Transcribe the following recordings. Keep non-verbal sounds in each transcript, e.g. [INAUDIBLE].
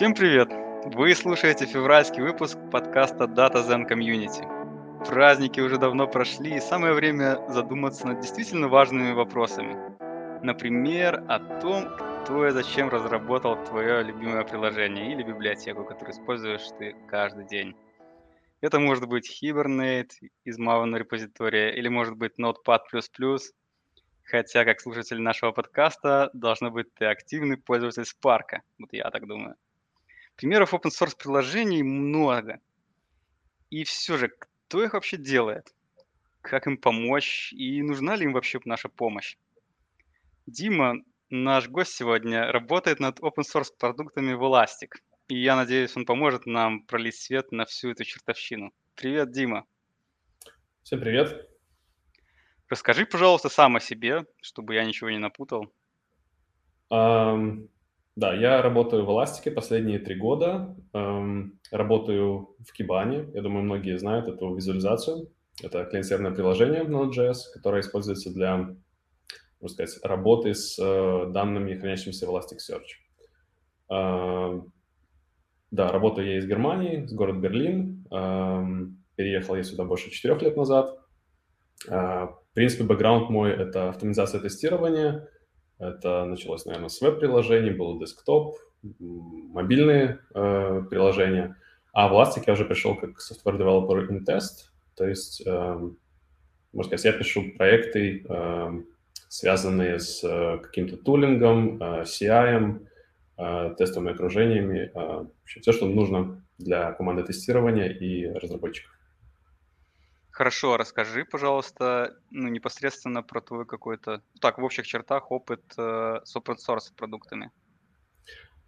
Всем привет! Вы слушаете февральский выпуск подкаста Data Zen Community. Праздники уже давно прошли, и самое время задуматься над действительно важными вопросами. Например, о том, кто и зачем разработал твое любимое приложение или библиотеку, которую используешь ты каждый день. Это может быть Hibernate из Maven репозитория, или может быть Notepad++, хотя как слушатель нашего подкаста должно быть ты активный пользователь Spark, вот я так думаю. Примеров open source приложений много. И все же, кто их вообще делает? Как им помочь? И нужна ли им вообще наша помощь? Дима, наш гость сегодня, работает над open source продуктами в Elastic. И я надеюсь, он поможет нам пролить свет на всю эту чертовщину. Привет, Дима. Всем привет. Расскажи, пожалуйста, сам о себе, чтобы я ничего не напутал. Um, да, я работаю в Эластике последние три года. Эм, работаю в Кибане. Я думаю, многие знают эту визуализацию. Это клиент-серверное приложение в Node.js, которое используется для, можно сказать, работы с э, данными, хранящимися в Elasticsearch. Э, да, работаю я из Германии, с города Берлин. Э, переехал я сюда больше четырех лет назад. Э, в принципе, бэкграунд мой — это автоматизация тестирования — это началось, наверное, с веб-приложений, был десктоп, мобильные э, приложения. А в Elastic я уже пришел как software developer in test, то есть, э, можно сказать, я пишу проекты, э, связанные с э, каким-то тулингом, э, CI, э, тестовыми окружениями, э, все, что нужно для команды тестирования и разработчиков. Хорошо, расскажи, пожалуйста, ну, непосредственно про твой какой-то, так, в общих чертах опыт э, с open source продуктами.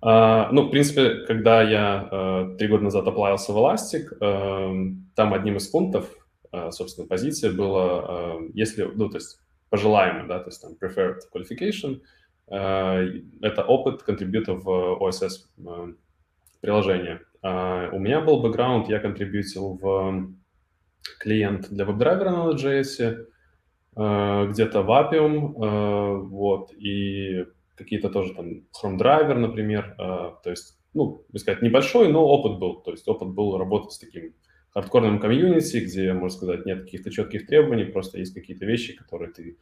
Uh, ну, в принципе, когда я uh, три года назад оплавился в Elastic, uh, там одним из пунктов, собственно, позиции было, если, ну, то есть пожелаемый, да, то есть там preferred qualification, это опыт контрибьюта в OSS приложение. У меня был бэкграунд, я контрибьютил в клиент для веб-драйвера на Node.js, э, где-то в Appium, э, вот, и какие-то тоже там Chrome драйвер, например, э, то есть, ну, сказать, небольшой, но опыт был, то есть опыт был работать с таким хардкорным комьюнити, где, можно сказать, нет каких-то четких требований, просто есть какие-то вещи, которые ты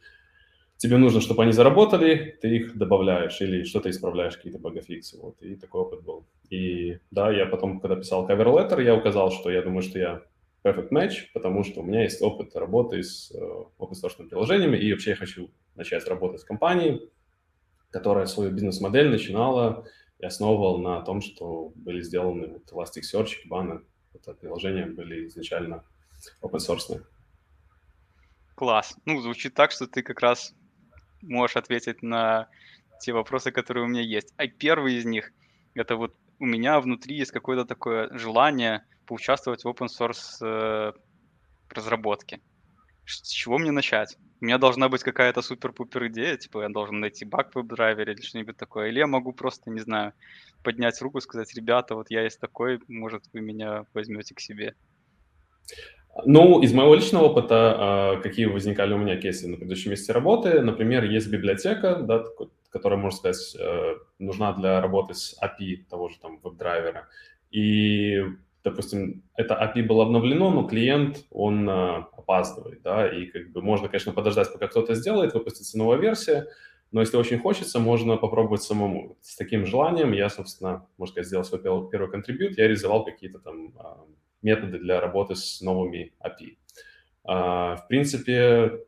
тебе нужно, чтобы они заработали, ты их добавляешь или что-то исправляешь, какие-то багафиксы, вот, и такой опыт был. И да, я потом, когда писал cover letter, я указал, что я думаю, что я perfect match, потому что у меня есть опыт работы с э, open source приложениями, и вообще я хочу начать работать с компанией, которая свою бизнес-модель начинала и основывала на том, что были сделаны вот Elasticsearch, Kibana, это приложения были изначально open source. Класс. Ну, звучит так, что ты как раз можешь ответить на те вопросы, которые у меня есть. А первый из них, это вот у меня внутри есть какое-то такое желание поучаствовать в open source э, разработке. С чего мне начать? У меня должна быть какая-то супер-пупер идея, типа я должен найти баг в веб-драйвере или что-нибудь такое. Или я могу просто, не знаю, поднять руку и сказать, ребята, вот я есть такой, может, вы меня возьмете к себе. Ну, из моего личного опыта, а, какие возникали у меня кейсы на предыдущем месте работы, например, есть библиотека, да, которая, можно сказать, э, нужна для работы с API того же там веб-драйвера. И допустим, это API было обновлено, но клиент, он а, опаздывает, да, и как бы можно, конечно, подождать, пока кто-то сделает, выпустится новая версия, но если очень хочется, можно попробовать самому. С таким желанием я, собственно, можно сказать, сделал свой первый контрибьют, я реализовал какие-то там а, методы для работы с новыми API. А, в принципе,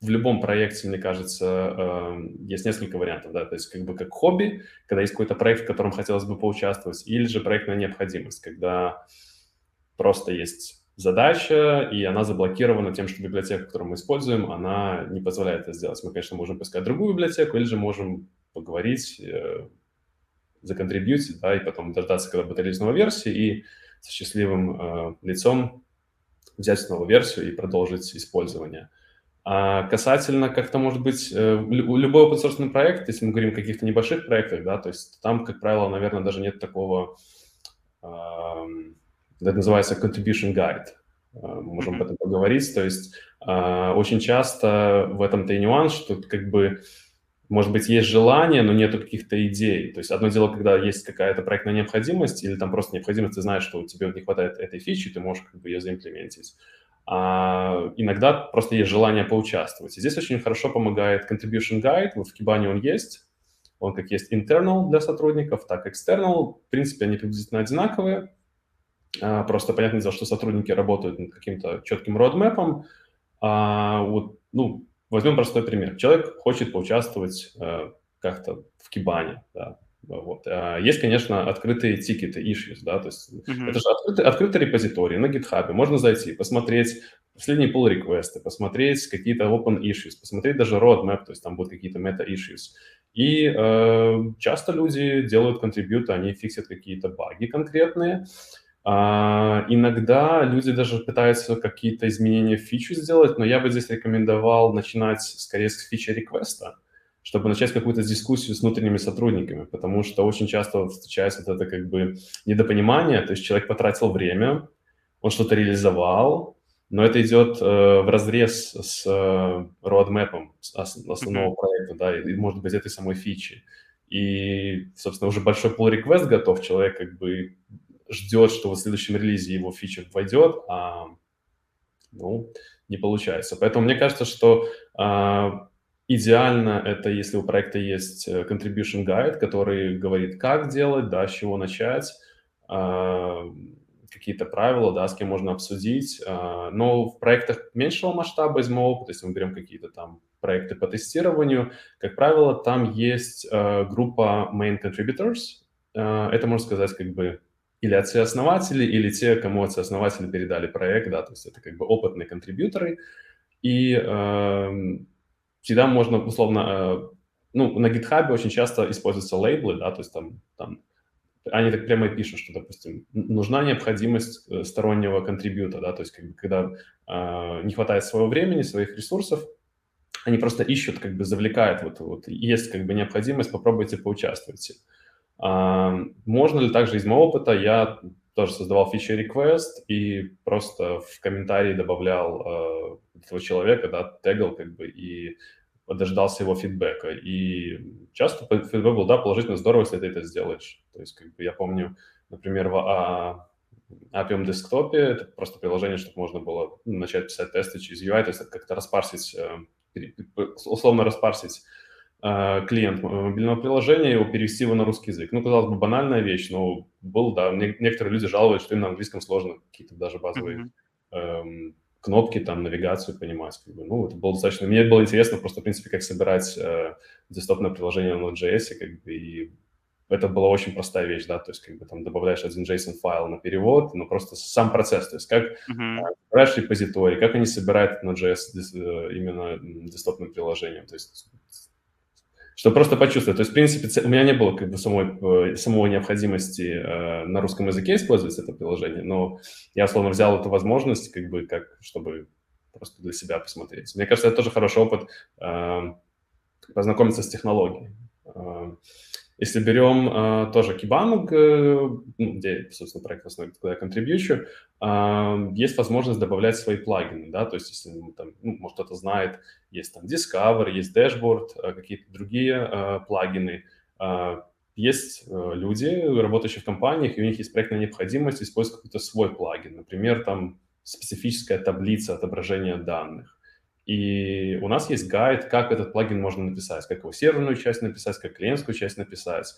в любом проекте, мне кажется, эм, есть несколько вариантов, да, то есть как бы как хобби, когда есть какой-то проект, в котором хотелось бы поучаствовать, или же проектная необходимость, когда просто есть задача, и она заблокирована тем, что библиотека, которую мы используем, она не позволяет это сделать. Мы, конечно, можем поискать другую библиотеку, или же можем поговорить, э, законтрибьютить, да, и потом дождаться, когда будет новой версии, и со счастливым э, лицом взять новую версию и продолжить использование. А касательно как-то, может быть, э, любой open проект, если мы говорим о каких-то небольших проектах, да, то есть там, как правило, наверное, даже нет такого, это называется contribution guide. А, мы можем об этом поговорить. То есть а, очень часто в этом-то и нюанс, что как бы может быть, есть желание, но нету каких-то идей. То есть одно дело, когда есть какая-то проектная необходимость или там просто необходимость, ты знаешь, что тебе не хватает этой фичи, ты можешь как бы ее заимплементить. А иногда просто есть желание поучаствовать. И здесь очень хорошо помогает Contribution Guide. Вот в Kibane он есть. Он как есть internal для сотрудников, так и external. В принципе, они приблизительно одинаковые. А, просто понятное дело, что сотрудники работают над каким-то четким родмэпом. А вот, ну, Возьмем простой пример. Человек хочет поучаствовать э, как-то в Кибане, да, вот. А есть, конечно, открытые тикеты, issues, да, то есть mm-hmm. это же открытый, открытый репозиторий на GitHub, можно зайти, посмотреть последние pull реквесты посмотреть какие-то open issues, посмотреть даже roadmap, то есть там будут какие-то meta-issues. И э, часто люди делают контрибьюты, они фиксят какие-то баги конкретные, а, иногда люди даже пытаются какие-то изменения в фичу сделать, но я бы здесь рекомендовал начинать скорее с фичи реквеста, чтобы начать какую-то дискуссию с внутренними сотрудниками, потому что очень часто встречается вот это как бы недопонимание, то есть человек потратил время, он что-то реализовал, но это идет э, в разрез с э, roadmap основного mm-hmm. проекта, да, и, может быть, этой самой фичи. И, собственно, уже большой pull request готов, человек как бы ждет, что в следующем релизе его фича войдет, а ну, не получается. Поэтому мне кажется, что а, идеально это, если у проекта есть э, contribution guide, который говорит, как делать, да, с чего начать, какие-то правила, да, с кем можно обсудить. А, но в проектах меньшего масштаба из моего опыта, если мы берем какие-то там проекты по тестированию, как правило, там есть а, группа main contributors. А, это, можно сказать, как бы или отцы-основатели, или те, кому отцы-основатели передали проект, да, то есть это как бы опытные контрибьюторы, и э, всегда можно, условно, э, ну, на GitHub очень часто используются лейблы, да, то есть там, там они так прямо пишут, что, допустим, нужна необходимость э, стороннего контрибьюта, да, то есть как бы, когда э, не хватает своего времени, своих ресурсов, они просто ищут, как бы завлекают, вот, вот есть как бы необходимость, попробуйте поучаствуйте. Можно ли также из моего опыта, я тоже создавал фичи request и просто в комментарии добавлял э, этого человека, да, тегал как бы и дождался его фидбэка. И часто фидбэк был, да, положительно, здорово, если ты это сделаешь. То есть, как бы я помню, например, в а, Appium Desktop, это просто приложение, чтобы можно было начать писать тесты через UI, то есть как-то распарсить, э, условно распарсить клиент мобильного приложения, его перевести его на русский язык. Ну, казалось бы, банальная вещь, но был, да, некоторые люди жаловались, что им на английском сложно какие-то даже базовые mm-hmm. эм, кнопки, там, навигацию понимать. Как бы. Ну, это было достаточно... Мне было интересно просто, в принципе, как собирать э, десктопное приложение на Node.js, как бы, и это была очень простая вещь, да, то есть как бы там добавляешь один JSON-файл на перевод, но просто сам процесс, то есть как собираешь репозиторий, как они собирают на JS э, именно десктопным приложением, то есть чтобы просто почувствовать. То есть, в принципе, у меня не было как бы самой, э, самой необходимости э, на русском языке использовать это приложение, но я, условно, взял эту возможность, как бы, как, чтобы просто для себя посмотреть. Мне кажется, это тоже хороший опыт э, познакомиться с технологией. Э, если берем э, тоже Kibana, ну, где, собственно, проект в основе, куда я контрибьючу, э, есть возможность добавлять свои плагины, да, то есть если, ну, там, ну, может, кто-то знает, есть там Discover, есть Dashboard, э, какие-то другие э, плагины, э, есть люди, работающие в компаниях, и у них есть проектная необходимость использовать какой-то свой плагин, например, там специфическая таблица отображения данных. И у нас есть гайд, как этот плагин можно написать, как его серверную часть написать, как клиентскую часть написать.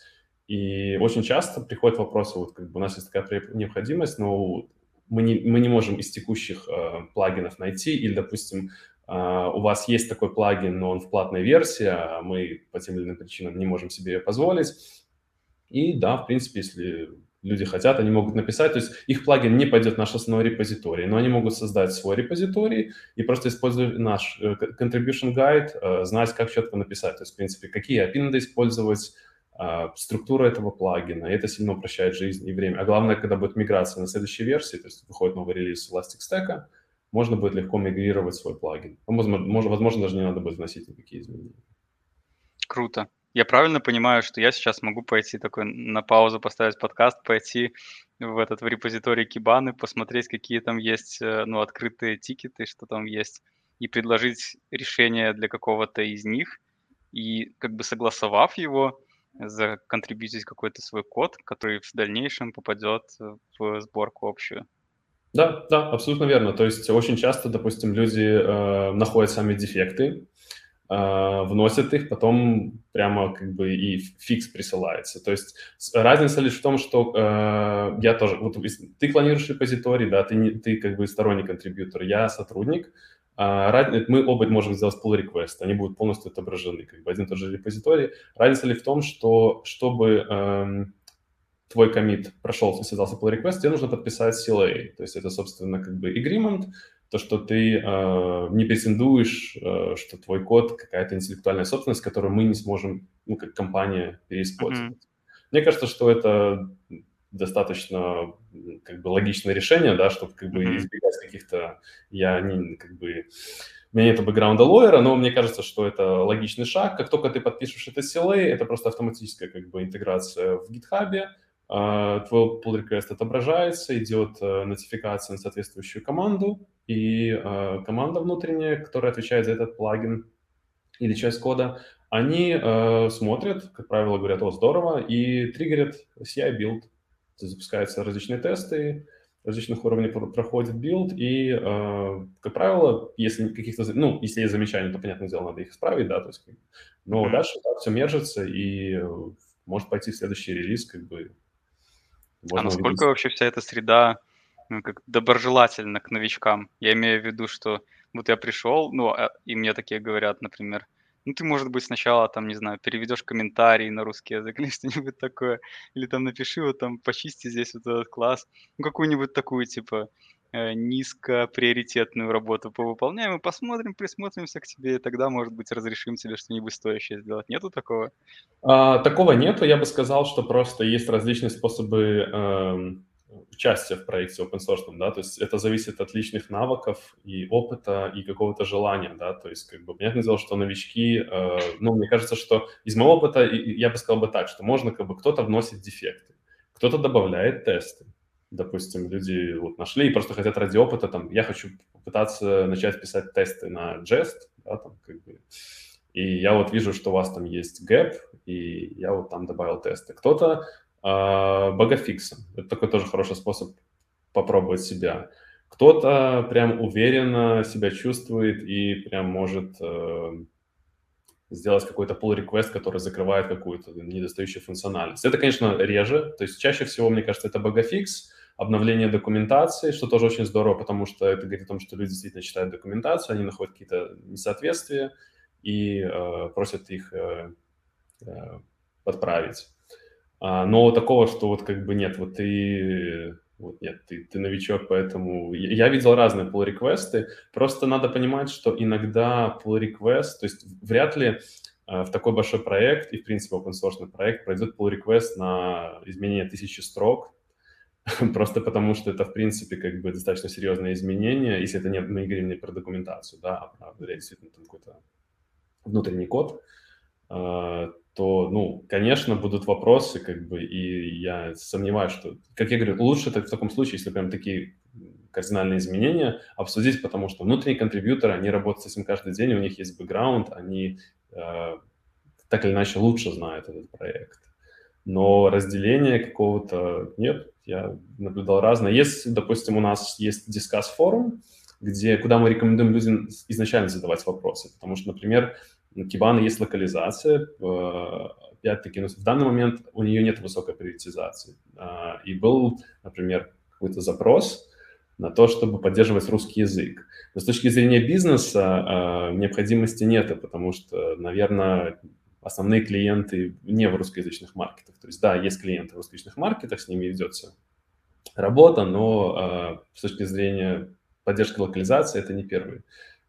И очень часто приходят вопросы, вот как бы у нас есть такая необходимость, но мы не, мы не можем из текущих э, плагинов найти, или, допустим, э, у вас есть такой плагин, но он в платной версии, а мы по тем или иным причинам не можем себе ее позволить. И да, в принципе, если люди хотят, они могут написать, то есть их плагин не пойдет в наш основной репозиторий, но они могут создать свой репозиторий и просто используя наш э, contribution guide, э, знать, как четко написать, то есть, в принципе, какие API надо использовать, э, структура этого плагина, и это сильно упрощает жизнь и время. А главное, когда будет миграция на следующей версии, то есть выходит новый релиз Elastic Stack, можно будет легко мигрировать свой плагин. Возможно, возможно, даже не надо будет вносить никакие изменения. Круто. Я правильно понимаю, что я сейчас могу пойти такой на паузу, поставить подкаст, пойти в этот в репозиторий Кибаны, посмотреть, какие там есть э, ну, открытые тикеты, что там есть, и предложить решение для какого-то из них, и как бы согласовав его, законтрибьютить какой-то свой код, который в дальнейшем попадет в сборку общую. Да, да, абсолютно верно. То есть очень часто, допустим, люди э, находят сами дефекты, вносят их, потом прямо как бы и фикс присылается. То есть разница лишь в том, что э, я тоже, вот ты клонируешь репозиторий, да, ты, ты как бы сторонний контрибьютор, я сотрудник, э, мы оба можем сделать pull request, они будут полностью отображены, как бы один и тот же репозиторий. Разница ли в том, что чтобы э, твой комит прошел, связался pull request, тебе нужно подписать CLA. То есть это, собственно, как бы agreement, то, что ты э, не претендуешь, э, что твой код какая-то интеллектуальная собственность, которую мы не сможем, ну, как компания, переиспользовать. Mm-hmm. Мне кажется, что это достаточно как бы логичное решение, да, чтобы как бы избегать каких-то, я не, как бы, у меня нет бэкграунда лоера, но мне кажется, что это логичный шаг. Как только ты подпишешь это CLA, это просто автоматическая как бы интеграция в GitHub, твой pull request отображается, идет э, нотификация на соответствующую команду, и э, команда внутренняя, которая отвечает за этот плагин или часть кода, они э, смотрят, как правило, говорят, о, здорово, и триггерят CI build. Запускаются различные тесты, различных уровней проходит build, и, как правило, если каких-то, ну, если есть замечания, то, понятное дело, надо их исправить, да, то есть, но mm-hmm. дальше так все мержится, и может пойти следующий релиз, как бы, а насколько увидеть. вообще вся эта среда ну, как доброжелательна к новичкам? Я имею в виду, что вот я пришел, ну, а, и мне такие говорят, например, ну, ты, может быть, сначала, там, не знаю, переведешь комментарий на русский язык или [LAUGHS] что-нибудь такое, или там напиши вот там, почисти здесь вот этот класс, ну, какую-нибудь такую, типа, низкоприоритетную работу повыполняем и посмотрим, присмотримся к тебе, и тогда, может быть, разрешим тебе что-нибудь стоящее сделать. Нету такого? А, такого нету. Я бы сказал, что просто есть различные способы эм, участия в проекте open source, да, то есть это зависит от личных навыков и опыта и какого-то желания, да, то есть как бы понятное дело, что новички, э, ну, мне кажется, что из моего опыта я бы сказал бы так, что можно как бы кто-то вносит дефекты, кто-то добавляет тесты, допустим, люди вот нашли и просто хотят ради опыта, там, я хочу попытаться начать писать тесты на Jest, да, там, как бы, и я вот вижу, что у вас там есть гэп, и я вот там добавил тесты. Кто-то э, это такой тоже хороший способ попробовать себя. Кто-то прям уверенно себя чувствует и прям может э, сделать какой-то pull request, который закрывает какую-то недостающую функциональность. Это, конечно, реже, то есть чаще всего, мне кажется, это богофикс, обновление документации, что тоже очень здорово, потому что это говорит о том, что люди действительно читают документацию, они находят какие-то несоответствия и э, просят их э, э, подправить. А, но такого, что вот как бы нет, вот ты вот нет, ты, ты новичок, поэтому я видел разные pull реквесты Просто надо понимать, что иногда pull request, то есть вряд ли э, в такой большой проект и, в принципе, open source проект пройдет pull request на изменение тысячи строк, [LAUGHS] Просто потому, что это, в принципе, как бы достаточно серьезное изменение, если это не, мы говорим не про документацию, да, а про действительно там какой-то внутренний код, а, то, ну, конечно, будут вопросы, как бы, и я сомневаюсь, что, как я говорю, лучше так, в таком случае, если прям такие кардинальные изменения, обсудить, потому что внутренние контрибьюторы, они работают с этим каждый день, у них есть бэкграунд, они э, так или иначе лучше знают этот проект. Но разделения какого-то нет, я наблюдал разное. Есть, допустим, у нас есть дискас форум, где, куда мы рекомендуем людям изначально задавать вопросы. Потому что, например, у Кибана есть локализация, э, опять-таки, но в данный момент у нее нет высокой приоритизации. А, и был, например, какой-то запрос на то, чтобы поддерживать русский язык. Но с точки зрения бизнеса а, необходимости нет, потому что, наверное, основные клиенты не в русскоязычных маркетах. То есть, да, есть клиенты в русскоязычных маркетах, с ними ведется работа, но э, с точки зрения поддержки локализации это не первый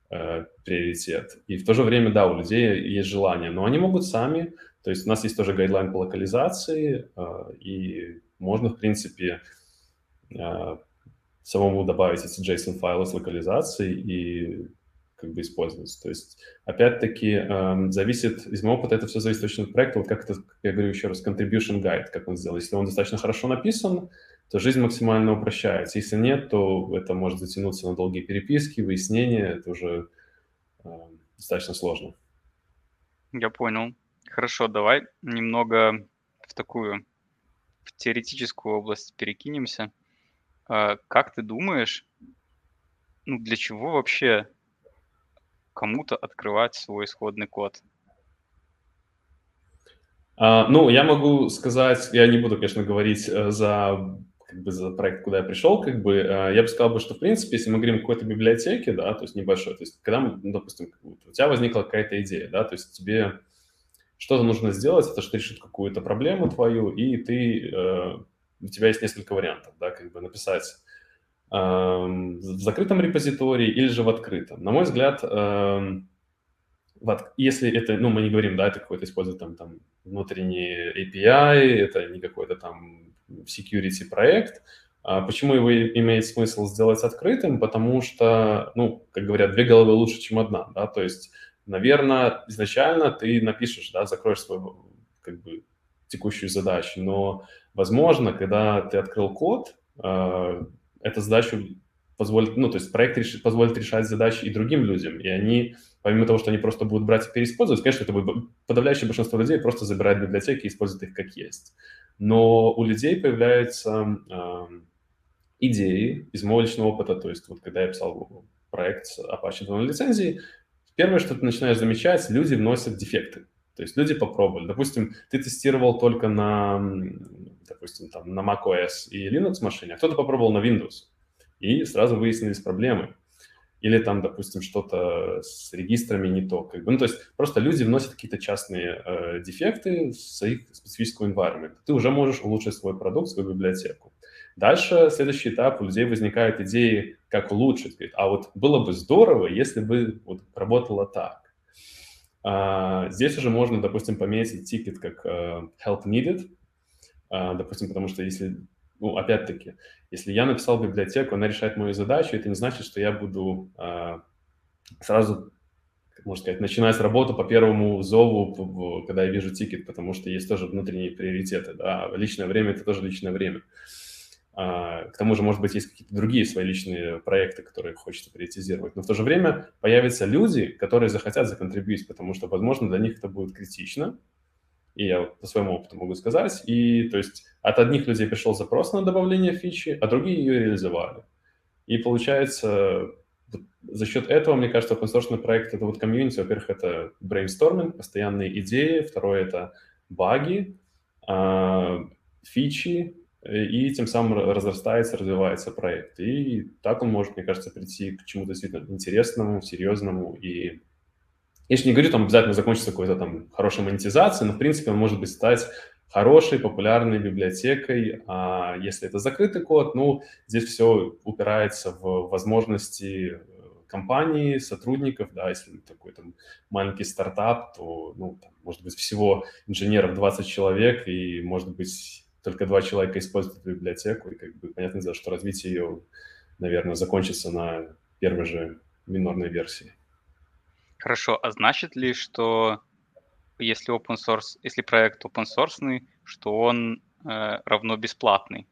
э, приоритет. И в то же время, да, у людей есть желание, но они могут сами, то есть у нас есть тоже гайдлайн по локализации, э, и можно, в принципе, э, самому добавить эти JSON-файлы с локализацией и как бы использоваться. То есть, опять-таки, эм, зависит, из моего опыта это все зависит очень от проекта. Вот как это, я говорю еще раз, contribution guide, как он сделал. Если он достаточно хорошо написан, то жизнь максимально упрощается. Если нет, то это может затянуться на долгие переписки, выяснения. Это уже э, достаточно сложно. Я понял. Хорошо, давай немного в такую в теоретическую область перекинемся. А, как ты думаешь, ну, для чего вообще кому-то открывать свой исходный код? А, ну, я могу сказать, я не буду, конечно, говорить э, за как бы за проект, куда я пришел, как бы, э, я бы сказал, бы, что, в принципе, если мы говорим о какой-то библиотеке, да, то есть небольшой, то есть когда, мы, ну, допустим, у тебя возникла какая-то идея, да, то есть тебе что-то нужно сделать, это что решит какую-то проблему твою, и ты, э, у тебя есть несколько вариантов, да, как бы написать в закрытом репозитории или же в открытом. На мой взгляд, э, вот, если это, ну, мы не говорим, да, это какой-то использует там, там внутренний API, это не какой-то там security проект. А почему его имеет смысл сделать открытым? Потому что, ну, как говорят, две головы лучше, чем одна, да, то есть, наверное, изначально ты напишешь, да, закроешь свою, как бы, текущую задачу, но, возможно, когда ты открыл код, э, эта задача позволит, ну, то есть проект решит, позволит решать задачи и другим людям, и они, помимо того, что они просто будут брать и переиспользовать, конечно, это будет подавляющее большинство людей просто забирает библиотеки и использует их как есть но у людей появляются э, идеи из моего личного опыта, то есть вот когда я писал проект Apache 2.0 лицензии, первое, что ты начинаешь замечать, люди вносят дефекты. То есть люди попробовали. Допустим, ты тестировал только на, допустим, там, на macOS и Linux машине, а кто-то попробовал на Windows. И сразу выяснились проблемы или там, допустим, что-то с регистрами не то. Как бы. Ну, то есть просто люди вносят какие-то частные э, дефекты в своих специфического environment. Ты уже можешь улучшить свой продукт, свою библиотеку. Дальше, следующий этап, у людей возникают идеи, как улучшить. Говорит, а вот было бы здорово, если бы вот работало так. А, здесь уже можно, допустим, пометить тикет как uh, help needed, допустим, потому что если ну, опять-таки, если я написал библиотеку, она решает мою задачу, это не значит, что я буду а, сразу, можно сказать, начинать работу по первому зову, когда я вижу тикет, потому что есть тоже внутренние приоритеты, да, личное время – это тоже личное время. А, к тому же, может быть, есть какие-то другие свои личные проекты, которые хочется приоритизировать. Но в то же время появятся люди, которые захотят законтрибьютить, потому что, возможно, для них это будет критично, и я по своему опыту могу сказать. И то есть от одних людей пришел запрос на добавление фичи, а другие ее реализовали. И получается, за счет этого, мне кажется, open проект — это вот комьюнити, во-первых, это brainstorming, постоянные идеи, второе — это баги, а, фичи, и тем самым разрастается, развивается проект. И так он может, мне кажется, прийти к чему-то действительно интересному, серьезному и я же не говорю, там обязательно закончится какой-то там хорошей монетизацией, но, в принципе, он может быть стать хорошей, популярной библиотекой. А если это закрытый код, ну, здесь все упирается в возможности э, компании, сотрудников, да, если такой там маленький стартап, то, ну, там, может быть, всего инженеров 20 человек, и, может быть, только два человека используют эту библиотеку, и, как бы, понятное дело, что развитие ее, наверное, закончится на первой же минорной версии. Хорошо, а значит ли, что если open source, если проект open source, что он э, равно бесплатный?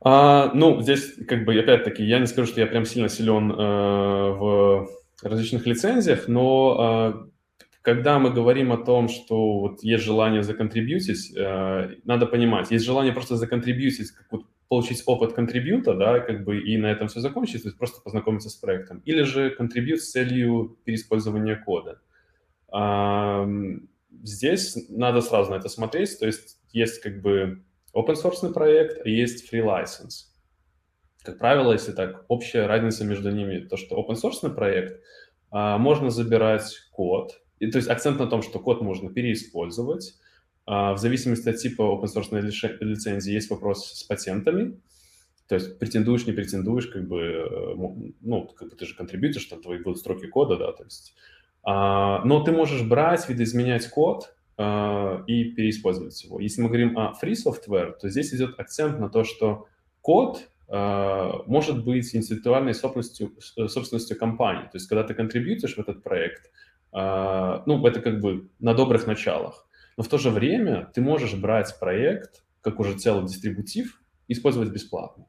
А, ну, здесь, как бы, опять-таки, я не скажу, что я прям сильно силен э, в различных лицензиях, но э, когда мы говорим о том, что вот есть желание законтрибьютить, э, надо понимать, есть желание просто законтрибьютить как вот получить опыт контрибьюта, да, как бы и на этом все закончить, то есть просто познакомиться с проектом. Или же контрибьют с целью переиспользования кода. Здесь надо сразу на это смотреть, то есть есть как бы open source проект, а есть free license. Как правило, если так, общая разница между ними, то, что open source проект, а, можно забирать код, и, то есть акцент на том, что код можно переиспользовать, в зависимости от типа open source лицензии есть вопрос с патентами. То есть претендуешь, не претендуешь, как бы, э, ну, как бы ты же контрибьютишь, там твои будут строки кода, да, то есть. А, но ты можешь брать, видоизменять код а, и переиспользовать его. Если мы говорим о free software, то здесь идет акцент на то, что код а, может быть интеллектуальной собственностью, собственностью компании. То есть когда ты контрибьютишь в этот проект, а, ну, это как бы на добрых началах. Но в то же время ты можешь брать проект, как уже целый дистрибутив, и использовать бесплатно.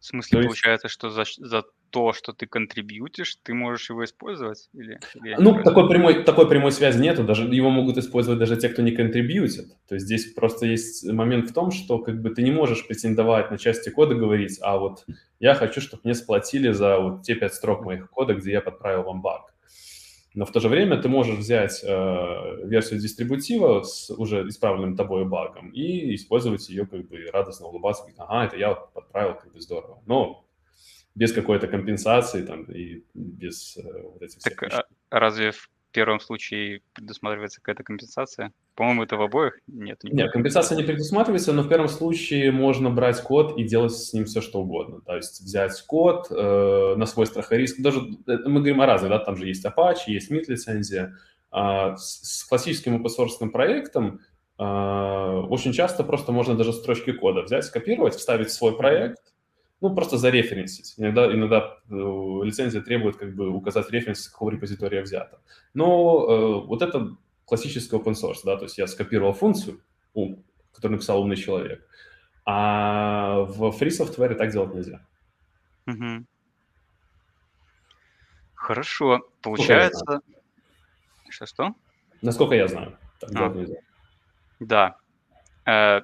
В смысле, то получается, есть... что за, за то, что ты контрибьютишь, ты можешь его использовать? Или, или ну, такой прямой, такой прямой связи нету, даже его могут использовать даже те, кто не контрибьютит. То есть здесь просто есть момент в том, что как бы ты не можешь претендовать на части кода, говорить, а вот я хочу, чтобы мне сплотили за вот те пять строк моих кода, где я подправил вам баг. Но в то же время ты можешь взять э, версию дистрибутива с уже исправленным тобой багом и использовать ее, как бы радостно улыбаться, говорить, ага, это я подправил, как бы здорово. Но без какой-то компенсации там и без э, вот этих так, всех а разве в первом случае предусматривается какая-то компенсация? По-моему, это в обоих нет. Нет, компенсация не предусматривается, но в первом случае можно брать код и делать с ним все, что угодно. То есть взять код э, на свой страх и риск. Даже э, мы говорим о разных, да, там же есть Apache, есть MIT лицензия. А с, с классическим open проектом э, очень часто просто можно даже строчки кода взять, скопировать, вставить в свой проект, ну, просто зареференсить. Иногда, иногда э, лицензия требует как бы указать референс, с какого репозитория взято. Но э, вот это классический open source, да, то есть я скопировал функцию, ум, которую написал умный человек, а в free software так делать нельзя. Угу. Хорошо. Получается... Что-что? Насколько я знаю, так а. делать нельзя. Да. Э,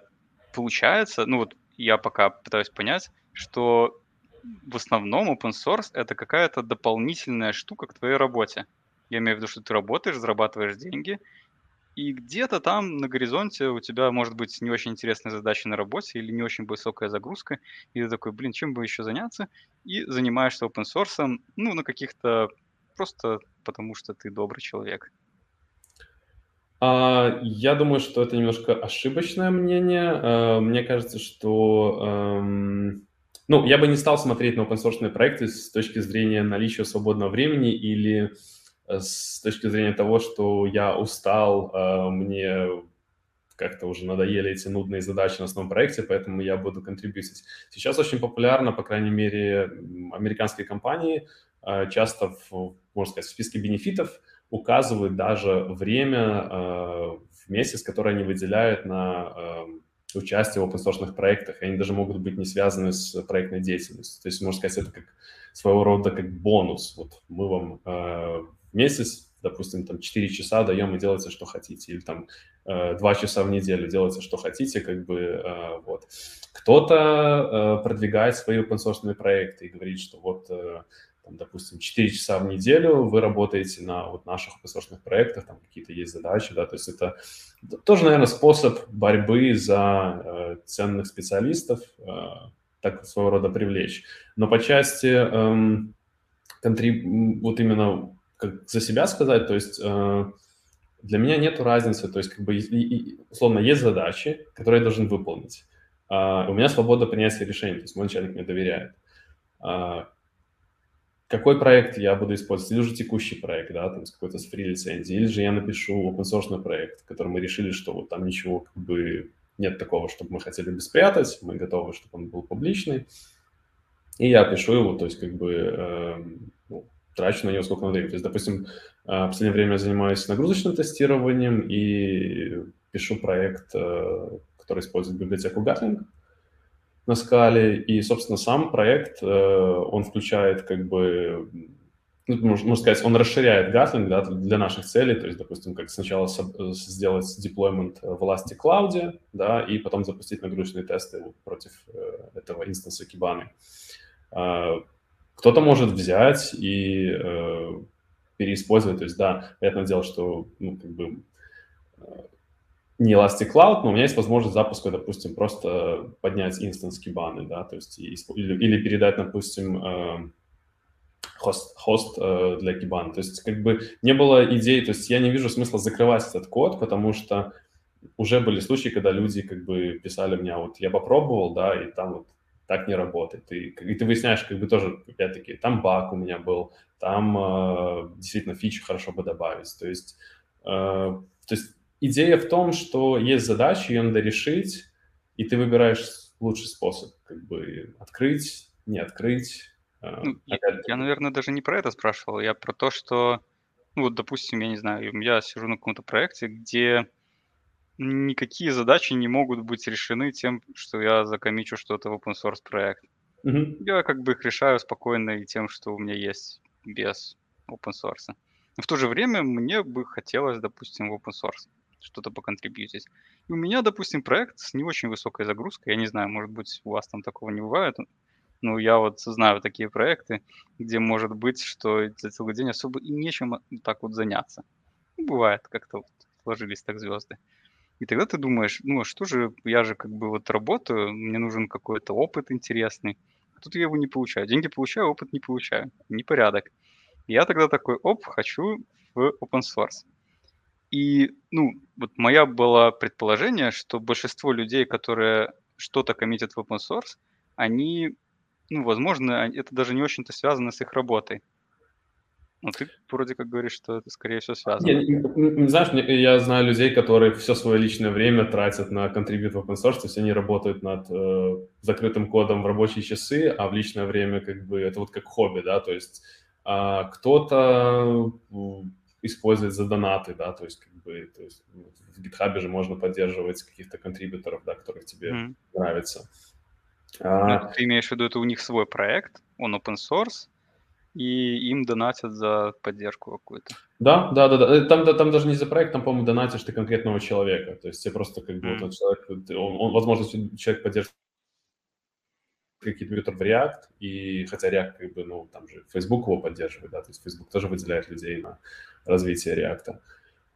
получается, ну вот я пока пытаюсь понять, что в основном open source это какая-то дополнительная штука к твоей работе. Я имею в виду, что ты работаешь, зарабатываешь деньги, и где-то там на горизонте у тебя может быть не очень интересная задача на работе или не очень высокая загрузка, и ты такой, блин, чем бы еще заняться? И занимаешься open source, ну, на каких-то просто потому, что ты добрый человек. А, я думаю, что это немножко ошибочное мнение. А, мне кажется, что эм, ну, я бы не стал смотреть на open source проекты с точки зрения наличия свободного времени или э, с точки зрения того, что я устал, э, мне как-то уже надоели эти нудные задачи на основном проекте, поэтому я буду контрибьютить. Сейчас очень популярно, по крайней мере, американские компании э, часто, в, можно сказать, в списке бенефитов указывают даже время в месяц, которое они выделяют на участие в open проектах, они даже могут быть не связаны с проектной деятельностью. То есть, можно сказать, это как своего рода как бонус. Вот мы вам э, месяц, допустим, там 4 часа даем и делайте, что хотите, или там э, 2 часа в неделю делайте, что хотите, как бы э, вот. Кто-то э, продвигает свои open source проекты и говорит, что вот э, там, допустим, 4 часа в неделю вы работаете на вот наших open проектах, там какие-то есть задачи, да, то есть это тоже, наверное, способ борьбы за э, ценных специалистов, э, так своего рода привлечь. Но по части э, контриб... вот именно как за себя сказать, то есть э, для меня нет разницы, то есть как бы и, и, условно есть задачи, которые я должен выполнить. Uh, у меня свобода принятия решений, то есть мой начальник мне доверяет. Uh, какой проект я буду использовать, или уже текущий проект, да, там, с какой-то с фри-лицензией, или же я напишу open source проект, в котором мы решили, что вот там ничего как бы нет такого, чтобы мы хотели бы спрятать, мы готовы, чтобы он был публичный, и я пишу его, то есть как бы э, ну, трачу на него сколько надо. То есть, допустим, э, в последнее время я занимаюсь нагрузочным тестированием и пишу проект, э, который использует библиотеку Gatling, на скале, и, собственно, сам проект, э, он включает как бы, ну, можно сказать, он расширяет Gatling да, для наших целей, то есть, допустим, как сначала сделать деплоймент в Elastic Cloud, да, и потом запустить нагрузочные тесты против э, этого инстанса. А, кто-то может взять и э, переиспользовать, то есть, да, понятное дело, что, ну, как бы, не Elastic Cloud, но у меня есть возможность запуска, допустим, просто поднять инстанс кибаны, да, то есть или, или передать, допустим, э, хост, хост э, для кибан. То есть как бы не было идей, то есть я не вижу смысла закрывать этот код, потому что уже были случаи, когда люди как бы писали мне, вот я попробовал, да, и там вот так не работает. И, и ты выясняешь, как бы тоже, опять-таки, там баг у меня был, там э, действительно фичу хорошо бы добавить. То есть, э, то есть идея в том, что есть задача, ее надо решить, и ты выбираешь лучший способ, как бы открыть, не открыть. А, ну, я, я, наверное, даже не про это спрашивал, я про то, что, ну вот, допустим, я не знаю, я сижу на каком-то проекте, где никакие задачи не могут быть решены тем, что я закомичу что-то в open source проект. Mm-hmm. Я как бы их решаю спокойно и тем, что у меня есть без open source. Но в то же время мне бы хотелось, допустим, в open source что-то поконтрибьютить. И у меня, допустим, проект с не очень высокой загрузкой. Я не знаю, может быть, у вас там такого не бывает. Ну, я вот знаю такие проекты, где может быть, что за целый день особо и нечем так вот заняться. Ну, бывает, как-то вот сложились так звезды. И тогда ты думаешь, ну а что же, я же как бы вот работаю, мне нужен какой-то опыт интересный. А тут я его не получаю. Деньги получаю, опыт не получаю. Непорядок. Я тогда такой, оп, хочу в open source. И, ну, вот моя было предположение, что большинство людей, которые что-то коммитят в open source, они, ну, возможно, это даже не очень-то связано с их работой. Ну, ты вроде как говоришь, что это, скорее всего, связано. Я, не, знаешь, я знаю людей, которые все свое личное время тратят на контрибьют в open source, то есть они работают над э, закрытым кодом в рабочие часы, а в личное время как бы это вот как хобби, да, то есть а кто-то использует за донаты, да, то есть как бы то есть, в GitHub же можно поддерживать каких-то контрибьюторов, да, которых тебе mm. нравится. А... Ну, ты имеешь в виду, это у них свой проект, он open source, и им донатят за поддержку какую-то. Да, да, да, да. Там, да, там даже не за проект, там, по-моему, донатишь ты конкретного человека. То есть тебе просто как бы mm. вот человек, он, он, возможно, человек поддерживает какие-то в React, и хотя React, как бы, ну, там же Facebook его поддерживает, да, то есть Facebook тоже выделяет людей на развитие React.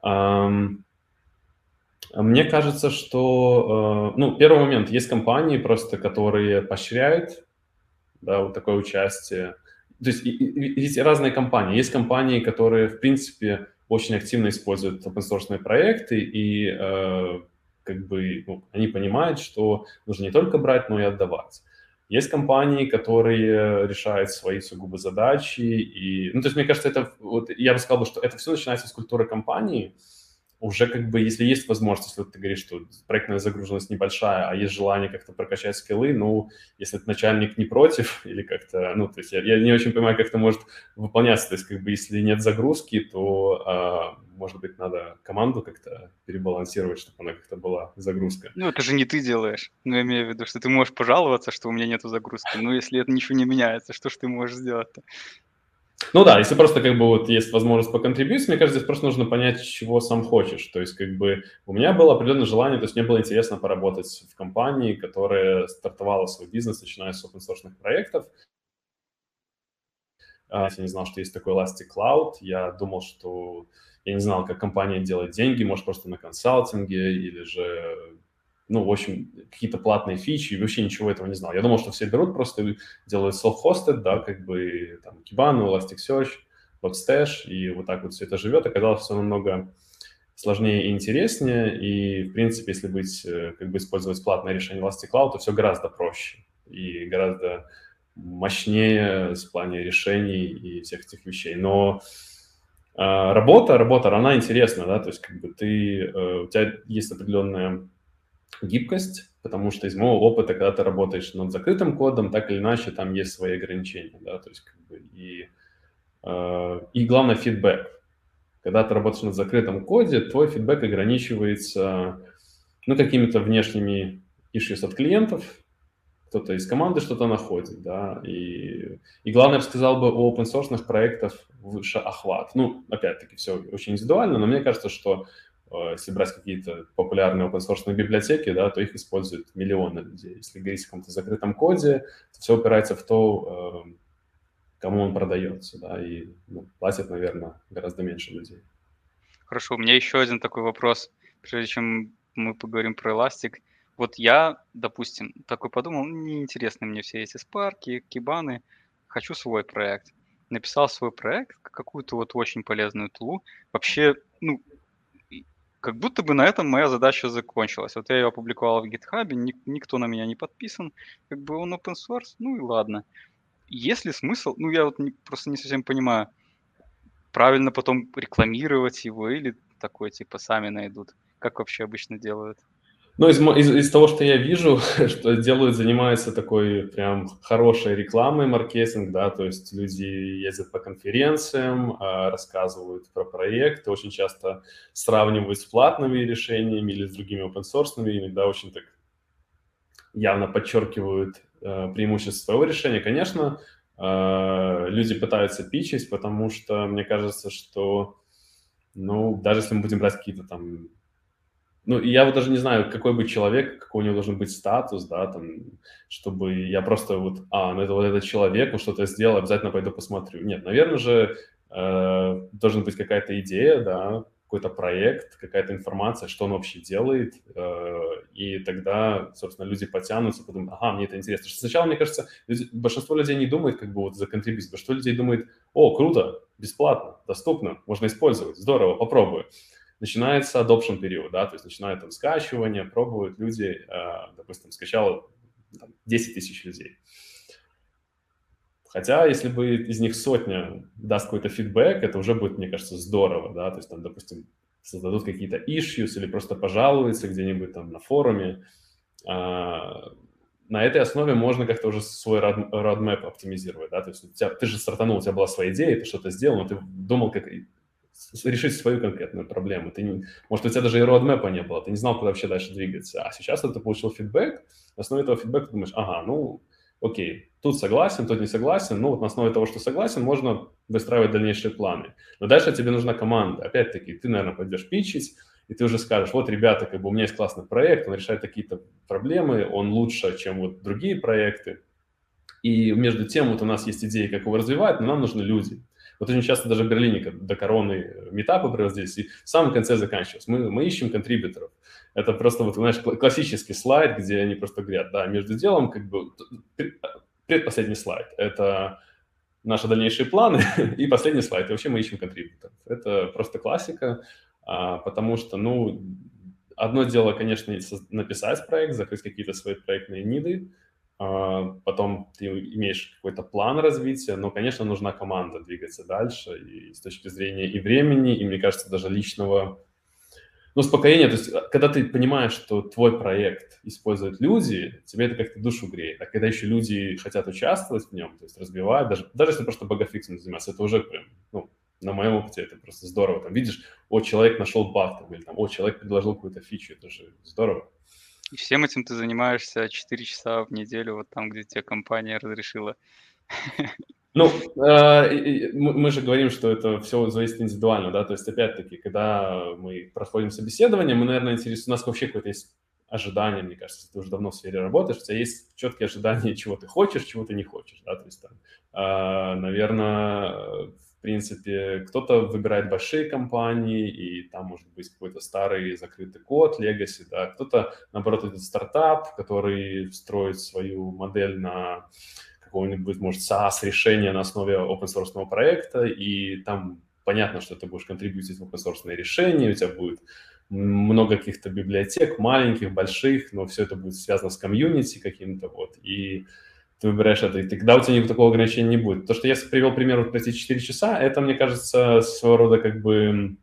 Um, мне кажется, что, uh, ну, первый момент, есть компании просто, которые поощряют, да, вот такое участие. То есть есть разные компании. Есть компании, которые, в принципе, очень активно используют open source проекты, и uh, как бы ну, они понимают, что нужно не только брать, но и отдавать. Есть компании, которые решают свои сугубо задачи. И, ну, то есть, мне кажется, это, вот, я бы сказал, что это все начинается с культуры компании. Уже как бы, если есть возможность, если ты говоришь, что проектная загруженность небольшая, а есть желание как-то прокачать скиллы, ну, если начальник не против [LAUGHS] или как-то, ну, то есть я, я не очень понимаю, как это может выполняться. То есть как бы если нет загрузки, то а, может быть, надо команду как-то перебалансировать, чтобы она как-то была загрузка. Ну, это же не ты делаешь. Ну, я имею в виду, что ты можешь пожаловаться, что у меня нету загрузки. Но если это ничего не меняется, что ж ты можешь сделать-то? Ну да, если просто как бы вот есть возможность поконтрибьюить, мне кажется, здесь просто нужно понять, чего сам хочешь. То есть как бы у меня было определенное желание, то есть мне было интересно поработать в компании, которая стартовала свой бизнес, начиная с open source проектов. А, я не знал, что есть такой Elastic Cloud, я думал, что я не знал, как компания делает деньги, может, просто на консалтинге или же, ну, в общем, какие-то платные фичи, и вообще ничего этого не знал. Я думал, что все берут, просто делают self-hosted, да, как бы там Kibana, Elasticsearch, Logstash, и вот так вот все это живет. Оказалось, все намного сложнее и интереснее, и, в принципе, если быть, э, как бы использовать платное решение Elastic Cloud, то все гораздо проще и гораздо мощнее в плане решений и всех этих вещей. Но а, работа, работа, она интересна, да, то есть как бы ты, э, у тебя есть определенная гибкость, потому что из моего опыта, когда ты работаешь над закрытым кодом, так или иначе там есть свои ограничения, да, то есть как бы и, э, и главное фидбэк. Когда ты работаешь над закрытым коде, твой фидбэк ограничивается, ну, какими-то внешними issues от клиентов, кто-то из команды что-то находит, да, и, и главное, я бы сказал бы, у open source проектов выше охват. Ну, опять-таки, все очень индивидуально, но мне кажется, что если брать какие-то популярные open source библиотеки, да, то их используют миллионы людей. Если говорить о каком-то закрытом коде, то все упирается в то, э, кому он продается, да, и ну, платят, наверное, гораздо меньше людей. Хорошо, у меня еще один такой вопрос, прежде чем мы поговорим про Elastic – вот я, допустим, такой подумал, «Ну, неинтересны мне все эти спарки, кибаны, хочу свой проект. Написал свой проект, какую-то вот очень полезную тулу. Вообще, ну, как будто бы на этом моя задача закончилась. Вот я ее опубликовал в GitHub, ник- никто на меня не подписан, как бы он open source, ну и ладно. Есть ли смысл, ну я вот не, просто не совсем понимаю, правильно потом рекламировать его или такое типа сами найдут, как вообще обычно делают? Ну, из, из, из того, что я вижу, [LAUGHS] что делают, занимаются такой прям хорошей рекламой, маркетинг, да, то есть люди ездят по конференциям, а, рассказывают про проекты, очень часто сравнивают с платными решениями или с другими open source, иногда очень так явно подчеркивают э, преимущество своего решения. Конечно, э, люди пытаются пичить, потому что мне кажется, что, ну, даже если мы будем брать какие-то там ну, я вот даже не знаю, какой бы человек, какой у него должен быть статус, да, там, чтобы я просто вот, а, ну это вот этот человек, он что-то сделал, обязательно пойду посмотрю. Нет, наверное же, э, должен быть какая-то идея, да, какой-то проект, какая-то информация, что он вообще делает, э, и тогда, собственно, люди потянутся, подумают, ага, мне это интересно. Что сначала, мне кажется, люди, большинство людей не думает, как бы вот за контрибьюцию, большинство людей думает, о, круто, бесплатно, доступно, можно использовать, здорово, попробую начинается adoption период, да, то есть начинает там скачивание, пробуют люди, э, допустим, скачало там, 10 тысяч людей. Хотя, если бы из них сотня даст какой-то фидбэк, это уже будет, мне кажется, здорово, да, то есть там, допустим, создадут какие-то issues или просто пожалуются где-нибудь там на форуме. А, на этой основе можно как-то уже свой roadmap оптимизировать, да, то есть у тебя, ты же стартанул, у тебя была своя идея, ты что-то сделал, но ты думал, как решить свою конкретную проблему. Ты не, может, у тебя даже и roadmap не было, ты не знал, куда вообще дальше двигаться. А сейчас ты получил фидбэк, на основе этого фидбэка ты думаешь, ага, ну, окей, тут согласен, тут не согласен, ну, вот на основе того, что согласен, можно выстраивать дальнейшие планы. Но дальше тебе нужна команда. Опять-таки, ты, наверное, пойдешь пичить, и ты уже скажешь, вот, ребята, как бы у меня есть классный проект, он решает какие-то проблемы, он лучше, чем вот другие проекты. И между тем вот у нас есть идеи, как его развивать, но нам нужны люди. Вот очень часто даже в Берлине до короны э, метапы проводились, и в самом конце заканчивалось. Мы, мы ищем контрибьюторов. Это просто, вот, знаешь, классический слайд, где они просто говорят, да, между делом, как бы, предпоследний слайд – это наши дальнейшие планы, [LAUGHS] и последний слайд – вообще мы ищем контрибьюторов. Это просто классика, а, потому что, ну, одно дело, конечно, написать проект, закрыть какие-то свои проектные ниды, потом ты имеешь какой-то план развития, но, конечно, нужна команда двигаться дальше и с точки зрения и времени, и, мне кажется, даже личного ну, успокоения. То есть, когда ты понимаешь, что твой проект используют люди, тебе это как-то душу греет. А когда еще люди хотят участвовать в нем, то есть разбивать, даже, даже если просто багафиксом заниматься, это уже прям, ну, на моем опыте это просто здорово. Там видишь, о, человек нашел баг, там, или там, о, человек предложил какую-то фичу, это же здорово. И всем этим ты занимаешься 4 часа в неделю, вот там, где тебе компания разрешила. Ну, э, мы же говорим, что это все зависит индивидуально, да, то есть, опять-таки, когда мы проходим собеседование, мы, наверное, интересуем, у нас вообще какое-то есть ожидание, мне кажется, ты уже давно в сфере работаешь, у тебя есть четкие ожидания, [LAUGHS] чего ты хочешь, чего ты не хочешь, да, то есть, там, э, наверное, в принципе, кто-то выбирает большие компании, и там может быть какой-то старый закрытый код, legacy, да, кто-то, наоборот, идет стартап, который строит свою модель на какого-нибудь, может, SaaS-решение на основе open-source проекта, и там понятно, что ты будешь контрибьютить в open-source решение, у тебя будет много каких-то библиотек, маленьких, больших, но все это будет связано с комьюнити каким-то, вот, и ты выбираешь это, и тогда у тебя никакого такого ограничения не будет. То, что я привел пример вот про эти 4 часа, это, мне кажется, своего рода как бы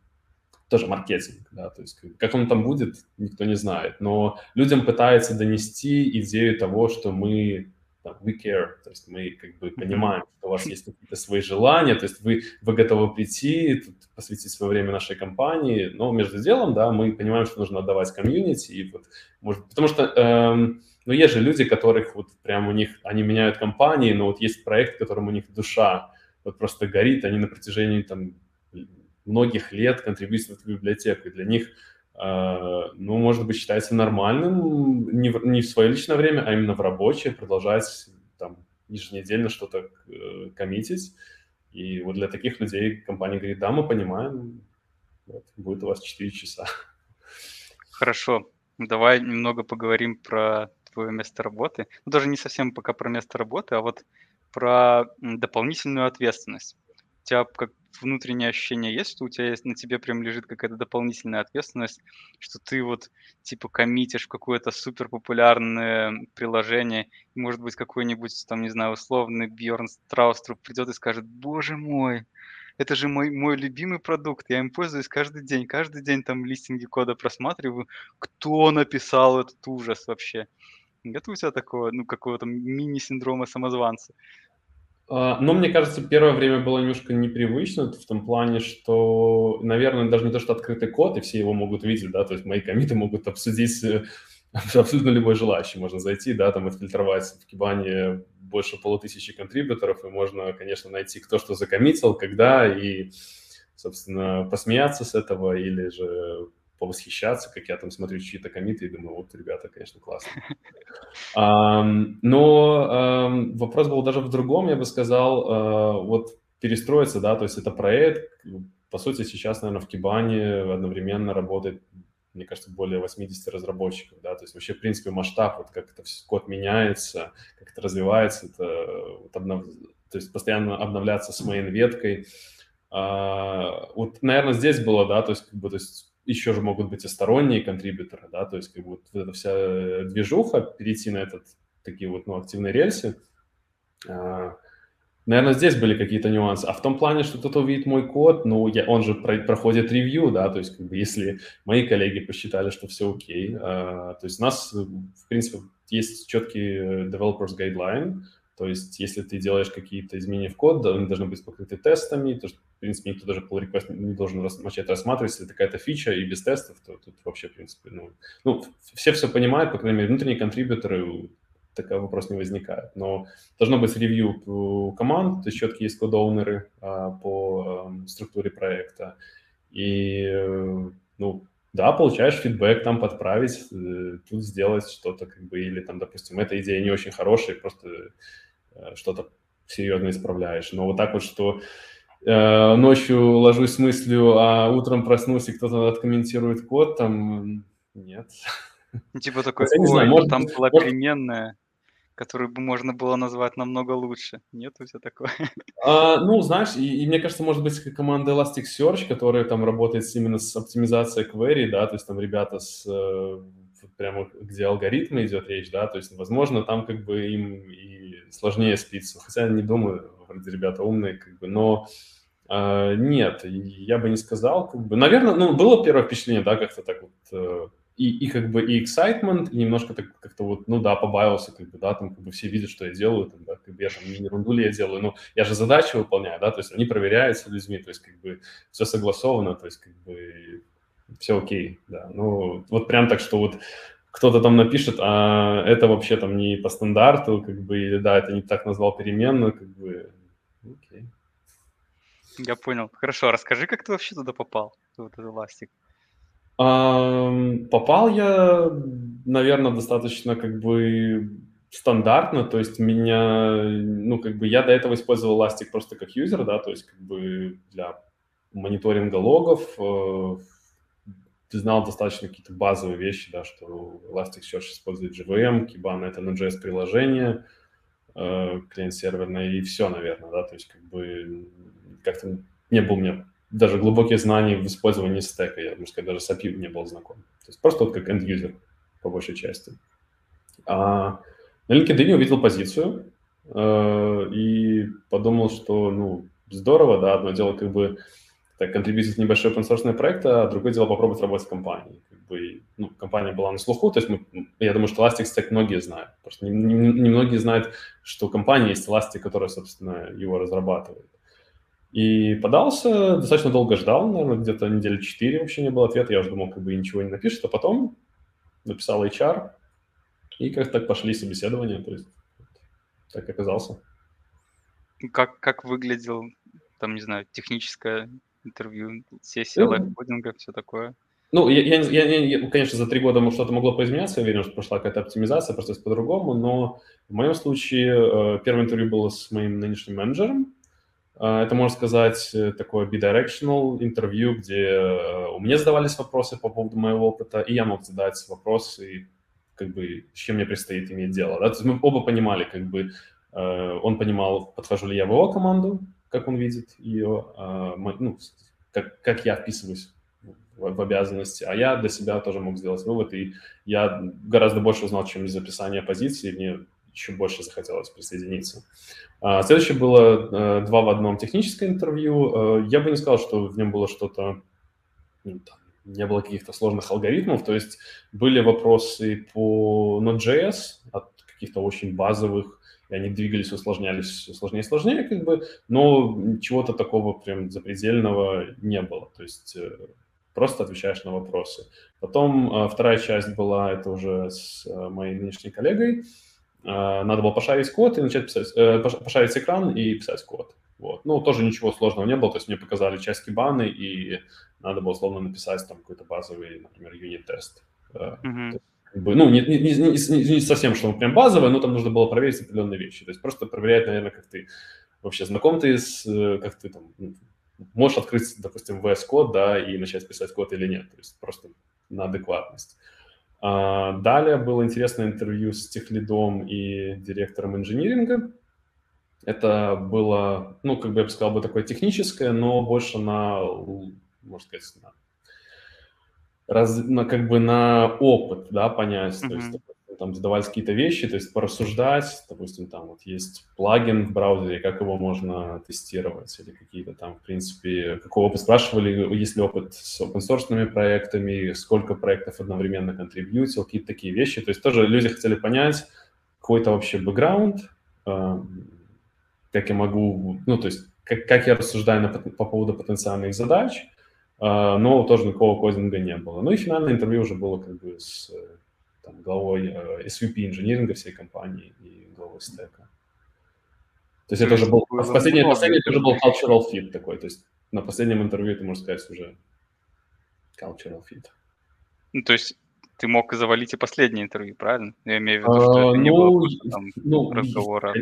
тоже маркетинг, да, то есть как он там будет, никто не знает, но людям пытается донести идею того, что мы там, we care, то есть мы как бы понимаем, что у вас есть какие-то свои желания, то есть вы, вы готовы прийти, посвятить свое время нашей компании, но между делом, да, мы понимаем, что нужно отдавать комьюнити, и вот, может, потому что эм, но есть же люди, которых вот прям у них, они меняют компании, но вот есть проект, в котором у них душа вот просто горит, они на протяжении там многих лет контрибьютируют в библиотеку, и для них, э, ну, может быть, считается нормальным не в, не в свое личное время, а именно в рабочее продолжать там еженедельно что-то э, коммитить. И вот для таких людей компания говорит, да, мы понимаем, вот, будет у вас 4 часа. Хорошо, давай немного поговорим про место работы. Ну, даже не совсем пока про место работы, а вот про дополнительную ответственность. У тебя как внутреннее ощущение есть, что у тебя есть, на тебе прям лежит какая-то дополнительная ответственность, что ты вот типа коммитишь в какое-то супер популярное приложение, и может быть какой-нибудь там, не знаю, условный Бьорн Страуструп придет и скажет, боже мой, это же мой, мой любимый продукт, я им пользуюсь каждый день, каждый день там листинги кода просматриваю, кто написал этот ужас вообще. Нет у тебя такого, ну, какого-то мини-синдрома самозванца? Uh, ну, мне кажется, первое время было немножко непривычно в том плане, что, наверное, даже не то, что открытый код, и все его могут видеть, да, то есть мои комиты могут обсудить [LAUGHS] абсолютно любой желающий можно зайти, да, там отфильтровать в Кибане больше полутысячи контрибьюторов, и можно, конечно, найти, кто что закоммитил, когда, и, собственно, посмеяться с этого или же повосхищаться, как я там смотрю чьи-то комиты и думаю, вот, ребята, конечно, классно. [LAUGHS] Но вопрос был даже в другом, я бы сказал, а, вот перестроиться, да, то есть это проект, по сути, сейчас, наверное, в Кибане одновременно работает, мне кажется, более 80 разработчиков, да, то есть вообще, в принципе, масштаб, вот как это код меняется, как это развивается, это вот обнов... то есть постоянно обновляться с мейн-веткой. А, вот, наверное, здесь было, да, то есть, как бы, то есть еще же могут быть и сторонние контрибьюторы, да, то есть как бы вот эта вся движуха, перейти на этот, такие вот, ну, активные рельсы, а, Наверное, здесь были какие-то нюансы. А в том плане, что кто-то увидит мой код, ну, я, он же про, проходит ревью, да, то есть, как бы, если мои коллеги посчитали, что все окей, э, то есть у нас, в принципе, есть четкий developers guideline, то есть, если ты делаешь какие-то изменения в код, они должны быть покрыты тестами, то, что, в принципе, никто даже pull request не должен начать рассматривать, если это какая-то фича и без тестов, то тут вообще, в принципе, ну, ну, все все понимают, по крайней мере, внутренние контрибьюторы, такой вопрос не возникает. Но должно быть ревью команд, то есть четкие есть код-оунеры а, по а, структуре проекта. И, э, ну, да, получаешь фидбэк, там подправить, э, тут сделать что-то, как бы, или там, допустим, эта идея не очень хорошая, просто что-то серьезно исправляешь. Но вот так вот, что э, ночью ложусь с мыслью, а утром проснусь, и кто-то откомментирует код, там нет. Ну, типа такой, ой, знаю, может, там была может... переменная которую бы можно было назвать намного лучше. Нет у тебя такого? А, ну, знаешь, и, и мне кажется, может быть, команда Elasticsearch, которая там работает именно с оптимизацией query, да, то есть там ребята с э, прямо где алгоритмы идет речь, да, то есть, возможно, там как бы им и сложнее спиться, хотя не думаю, вроде ребята умные, как бы, но э, нет, я бы не сказал, как бы, наверное, ну, было первое впечатление, да, как-то так вот э, и, и как бы и excitement, и немножко так как-то вот, ну да, побавился, как бы, да, там как бы все видят, что я делаю, там, да, как бы я там не ерунду ли я делаю, но я же задачи выполняю, да, то есть они проверяются людьми, то есть как бы все согласовано, то есть как бы все окей, да, ну вот прям так, что вот кто-то там напишет, а это вообще там не по стандарту, как бы, или да, это не так назвал переменную, как бы, окей. Я понял. Хорошо, расскажи, как ты вообще туда попал, в этот эластик. Попал я, наверное, достаточно как бы стандартно, то есть меня, ну, как бы я до этого использовал Elastic просто как юзер, да, то есть как бы для мониторинга логов, э, ты знал достаточно какие-то базовые вещи, да, что Elasticsearch использует JVM, Kibana — это Node.js приложение, э, клиент-серверное, и все, наверное, да, то есть как бы как-то не был у меня даже глубокие знания в использовании стека, я, можно сказать, даже с API не был знаком. То есть просто вот как end-user по большей части. А на LinkedIn увидел позицию э, и подумал, что, ну, здорово, да, одно дело как бы так контрибьютить небольшой open проект, а другое дело попробовать работать в компании. Как бы, ну, компания была на слуху, то есть мы, я думаю, что Elastic Stack многие знают. Просто не, не, не знают, что у компании есть Elastic, которая, собственно, его разрабатывает. И подался, достаточно долго ждал, наверное, где-то недели четыре вообще не было ответа. Я уже думал, как бы ничего не напишет, а потом написал HR, и как так пошли собеседования, то есть так оказался. Как, как выглядел, там, не знаю, техническое интервью, сессия ну, лайфкодинга, все такое? Ну, я, я, я, я, конечно, за три года что-то могло поизменяться, я уверен, что прошла какая-то оптимизация, просто по-другому, но в моем случае э, первое интервью было с моим нынешним менеджером, а, это, можно сказать, э, такое bidirectional интервью, где э, у меня задавались вопросы по поводу моего опыта, и я мог задать вопросы, как бы, с чем мне предстоит иметь дело. Да? То есть мы оба понимали, как бы, э, он понимал, подхожу ли я в его команду, как он видит ее, а, ну, как, как я вписываюсь в, обязанности, а я для себя тоже мог сделать вывод, и я гораздо больше узнал, чем из описания позиции, мне еще больше захотелось присоединиться. А, следующее было э, два в одном техническое интервью. Э, я бы не сказал, что в нем было что-то, ну, не было каких-то сложных алгоритмов, то есть были вопросы по Node.js от каких-то очень базовых, и они двигались, усложнялись все сложнее и сложнее, как бы, но чего-то такого прям запредельного не было. То есть э, просто отвечаешь на вопросы. Потом э, вторая часть была, это уже с э, моей нынешней коллегой, надо было пошарить код и начать писать, пошарить экран и писать код. Вот. Ну, тоже ничего сложного не было, то есть мне показали часть кибаны, и надо было условно написать там какой-то базовый, например, юнит-тест. Mm-hmm. Бы, ну, не, не, не, не, не совсем, что он прям базовый, но там нужно было проверить определенные вещи. То есть просто проверять, наверное, как ты вообще знаком ты с, э, как ты там, ну, можешь открыть, допустим, VS Code, да, и начать писать код или нет. То есть просто на адекватность. А, далее было интересное интервью с техлидом и директором инжиниринга. Это было, ну, как бы я бы сказал, бы такое техническое, но больше на, можно сказать, на, раз, на как бы на опыт, да, понять. Mm-hmm. То есть там задавать какие-то вещи, то есть порассуждать, допустим, там вот есть плагин в браузере, как его можно тестировать, или какие-то там, в принципе, какой опыт спрашивали, есть ли опыт с open проектами, сколько проектов одновременно контрибьютил, какие-то такие вещи, то есть тоже люди хотели понять какой-то вообще бэкграунд, э, как я могу, ну, то есть как, как я рассуждаю на, по поводу потенциальных задач, но тоже никакого кодинга не было. Ну и финальное интервью уже было как бы с там, главой э, SVP инжиниринга всей компании и главой стека. То есть это уже был, последнее, последнее это уже был cultural fit такой, то есть на последнем интервью ты можешь сказать уже cultural fit. Ну, то есть ты мог завалить и последнее интервью, правильно? Я имею в виду, что а, это не ну, было там, ну, разговора.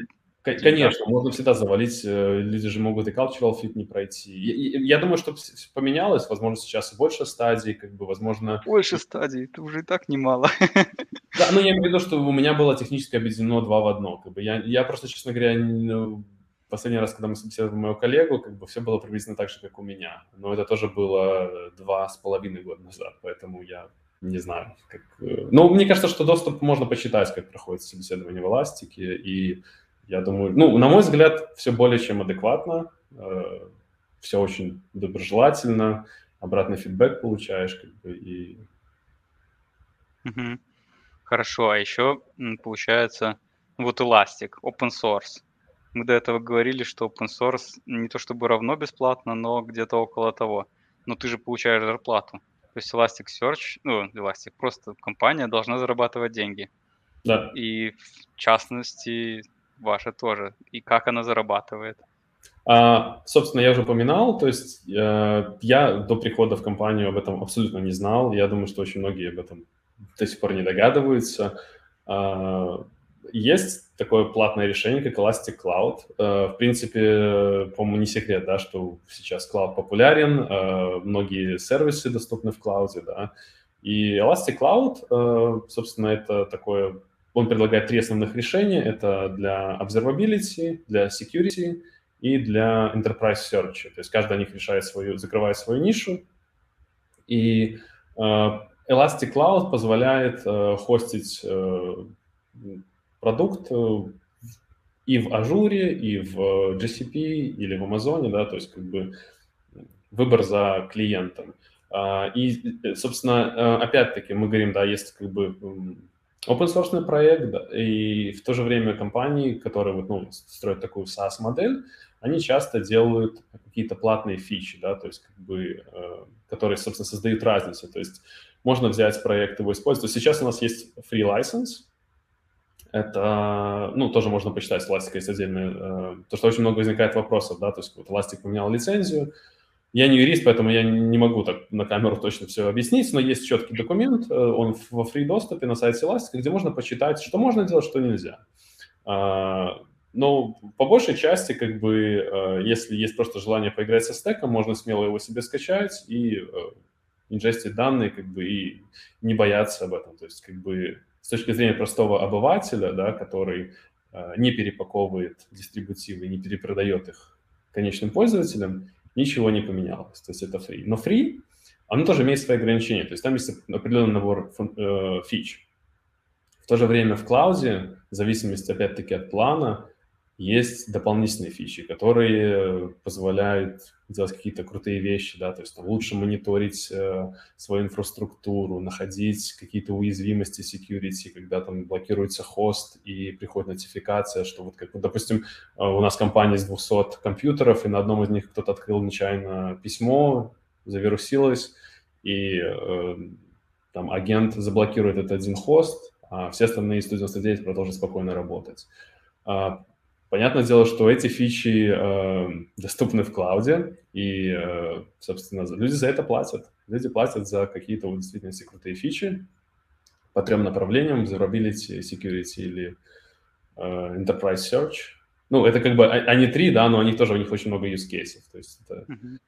Конечно, можно всегда завалить, э, люди же могут и cultural fit не пройти. Я, я думаю, что поменялось, возможно, сейчас и больше стадий, как бы, возможно... Больше стадий, это уже и так немало. [LAUGHS] Да, но я имею в виду, что у меня было технически объединено два в одно. Как бы я, я просто, честно говоря, ну, последний раз, когда мы собеседовали моего коллегу, как бы все было приблизительно так же, как у меня. Но это тоже было два с половиной года назад, поэтому я не знаю. Как... Э, ну, мне кажется, что доступ можно почитать, как проходит собеседование в Эластике, и я думаю, ну, на мой взгляд, все более чем адекватно, э, все очень доброжелательно, обратный фидбэк получаешь, как бы, и... Угу. Хорошо, а еще получается, вот Elastic, open source. Мы до этого говорили, что open source не то чтобы равно бесплатно, но где-то около того. Но ты же получаешь зарплату. То есть Elasticsearch, ну, Elastic, просто компания должна зарабатывать деньги. Да. И в частности, ваша тоже, и как она зарабатывает? А, собственно, я уже упоминал, то есть э, я до прихода в компанию об этом абсолютно не знал. Я думаю, что очень многие об этом до сих пор не догадываются. А, есть такое платное решение, как Elastic Cloud. А, в принципе, по-моему, не секрет, да, что сейчас Cloud популярен, а, многие сервисы доступны в клауде, да. И Elastic Cloud, собственно, это такое он предлагает три основных решения. Это для observability, для security и для enterprise search. То есть каждый из них решает свою, закрывает свою нишу. И э, Elastic Cloud позволяет э, хостить э, продукт э, и в Ажуре, и в GCP, или в Амазоне, да, то есть как бы выбор за клиентом. А, и, э, собственно, э, опять-таки мы говорим, да, есть как бы Open source проект, и в то же время компании, которые вот, ну, строят такую SaaS-модель, они часто делают какие-то платные фичи, да, то есть как бы, э, которые, собственно, создают разницу. То есть можно взять проект, его использовать. Сейчас у нас есть free license, это, ну, тоже можно почитать, с Elastic есть отдельное, э, то, что очень много возникает вопросов, да, то есть вот Elastic поменял лицензию, я не юрист, поэтому я не могу так на камеру точно все объяснить, но есть четкий документ, э, он во фри доступе на сайте Elastic, где можно почитать, что можно делать, что нельзя. А, но по большей части, как бы, э, если есть просто желание поиграть со стеком, можно смело его себе скачать и э, инжестить данные, как бы, и не бояться об этом. То есть, как бы, с точки зрения простого обывателя, да, который не перепаковывает дистрибутивы, не перепродает их конечным пользователям, ничего не поменялось. То есть это free. Но free, оно тоже имеет свои ограничения. То есть там есть определенный набор э, фич. В то же время в клауде, в зависимости, опять-таки, от плана, есть дополнительные фичи, которые позволяют делать какие-то крутые вещи, да, то есть там, лучше мониторить э, свою инфраструктуру, находить какие-то уязвимости security, когда там блокируется хост и приходит нотификация, что вот, как, допустим, э, у нас компания из 200 компьютеров, и на одном из них кто-то открыл нечаянно письмо, завирусилось, и э, там агент заблокирует этот один хост, а все остальные 199 продолжат спокойно работать. А, понятное дело, что эти фичи э, доступны в клауде, и, э, собственно, люди за это платят. Люди платят за какие-то вот действительно крутые фичи по трем направлениям, observability, security или э, enterprise search. Ну, это как бы, а, они три, да, но они тоже, у них очень много use cases. То есть это... Uh-huh.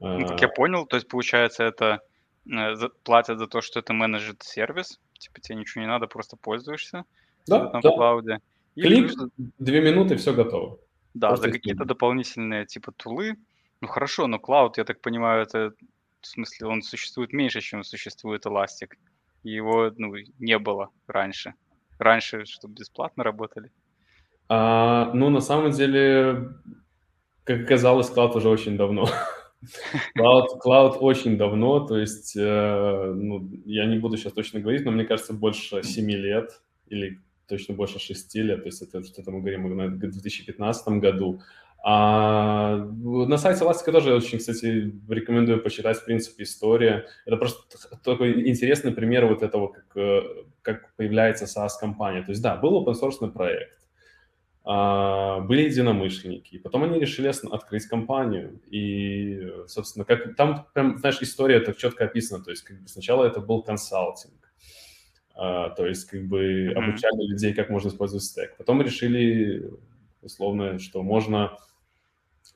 Ну, как я понял, то есть, получается, это Э, платят за то, что это менеджит сервис, типа тебе ничего не надо, просто пользуешься да, там да. в клауде. Клик, две минуты, все готово. Да, просто за какие-то дополнительные типа тулы. Ну хорошо, но клауд, я так понимаю, это в смысле он существует меньше, чем существует Elastic. Его ну, не было раньше. Раньше, чтобы бесплатно работали. А, ну, на самом деле, как оказалось, клауд уже очень давно. [LAUGHS] Cloud, Cloud очень давно, то есть, э, ну, я не буду сейчас точно говорить, но мне кажется, больше 7 лет или точно больше 6 лет, то есть это что-то мы говорим в 2015 году. А на сайте Elastic тоже очень, кстати, рекомендую почитать, в принципе, история. Это просто такой интересный пример вот этого, как, э, как появляется SaaS-компания. То есть, да, был open проект, а, были единомышленники. Потом они решили открыть компанию. И, собственно, как там, прям, знаешь, история так четко описана. То есть, как бы сначала это был консалтинг. Uh, то есть, как бы mm-hmm. обучали людей, как можно использовать стек. Потом решили, условно, что можно...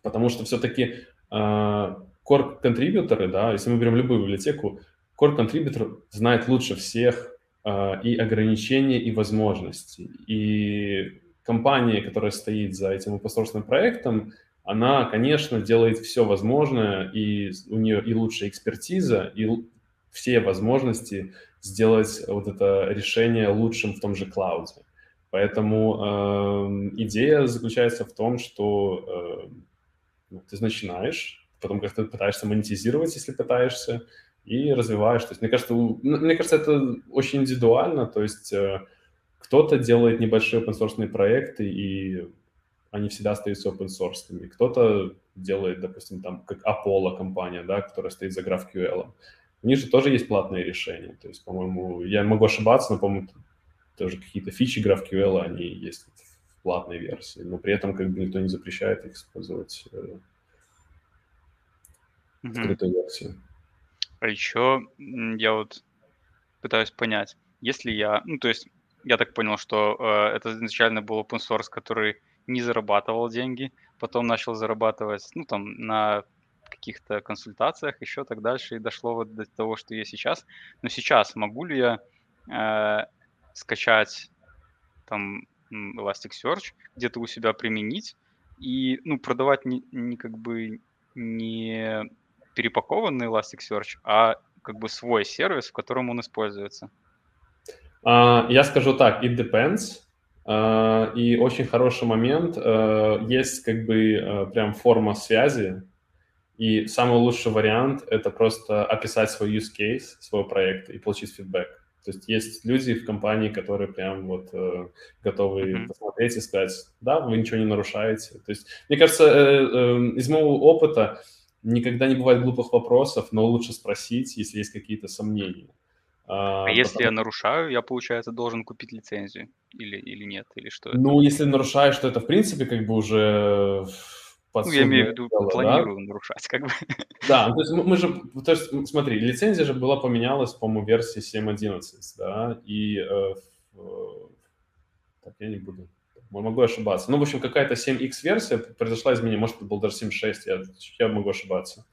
Потому что все-таки uh, core-контрибьюторы, да, если мы берем любую библиотеку, core-контрибьютор знает лучше всех uh, и ограничения, и возможности. И компания, которая стоит за этим open проектом, она, конечно, делает все возможное, и у нее и лучшая экспертиза, и все возможности сделать вот это решение лучшим в том же клауде. Поэтому э, идея заключается в том, что э, ты начинаешь, потом как-то пытаешься монетизировать, если пытаешься, и развиваешь. То есть, мне кажется, мне кажется, это очень индивидуально. То есть э, кто-то делает небольшие open проекты, и они всегда остаются open source. Кто-то делает, допустим, там, как Apollo компания, да, которая стоит за GraphQL. У них же тоже есть платные решения. То есть, по-моему, я могу ошибаться, но, по-моему, тоже какие-то фичи GraphQL, они есть в платной версии. Но при этом как бы никто не запрещает их использовать э, в открытой версии. А еще я вот пытаюсь понять, если я, ну, то есть я так понял, что э, это изначально был open source, который не зарабатывал деньги, потом начал зарабатывать, ну, там, на каких-то консультациях, еще так дальше, и дошло вот до того, что есть сейчас. Но сейчас могу ли я э, скачать там Elasticsearch, где-то у себя применить и, ну, продавать не, не как бы не перепакованный Elasticsearch, а как бы свой сервис, в котором он используется? А, я скажу так, it depends. А, и очень хороший момент. А, есть как бы прям форма связи. И самый лучший вариант — это просто описать свой use case, свой проект и получить фидбэк. То есть есть люди в компании, которые прям вот э, готовы mm-hmm. посмотреть и сказать, да, вы ничего не нарушаете. То есть, мне кажется, э, э, из моего опыта никогда не бывает глупых вопросов, но лучше спросить, если есть какие-то сомнения. А, а если я нарушаю, я, получается, должен купить лицензию или, или нет, или что Ну, это? если нарушаешь, то это, в принципе, как бы уже ну, я имею в виду, дело, планирую да? нарушать, как бы. [LAUGHS] Да, то есть мы же, то есть смотри, лицензия же была поменялась, по-моему, версии 7.11, да, и э, так, я не буду, могу ошибаться. Ну, в общем, какая-то 7x версия произошла изменение, может, это был даже 7.6, я, я могу ошибаться.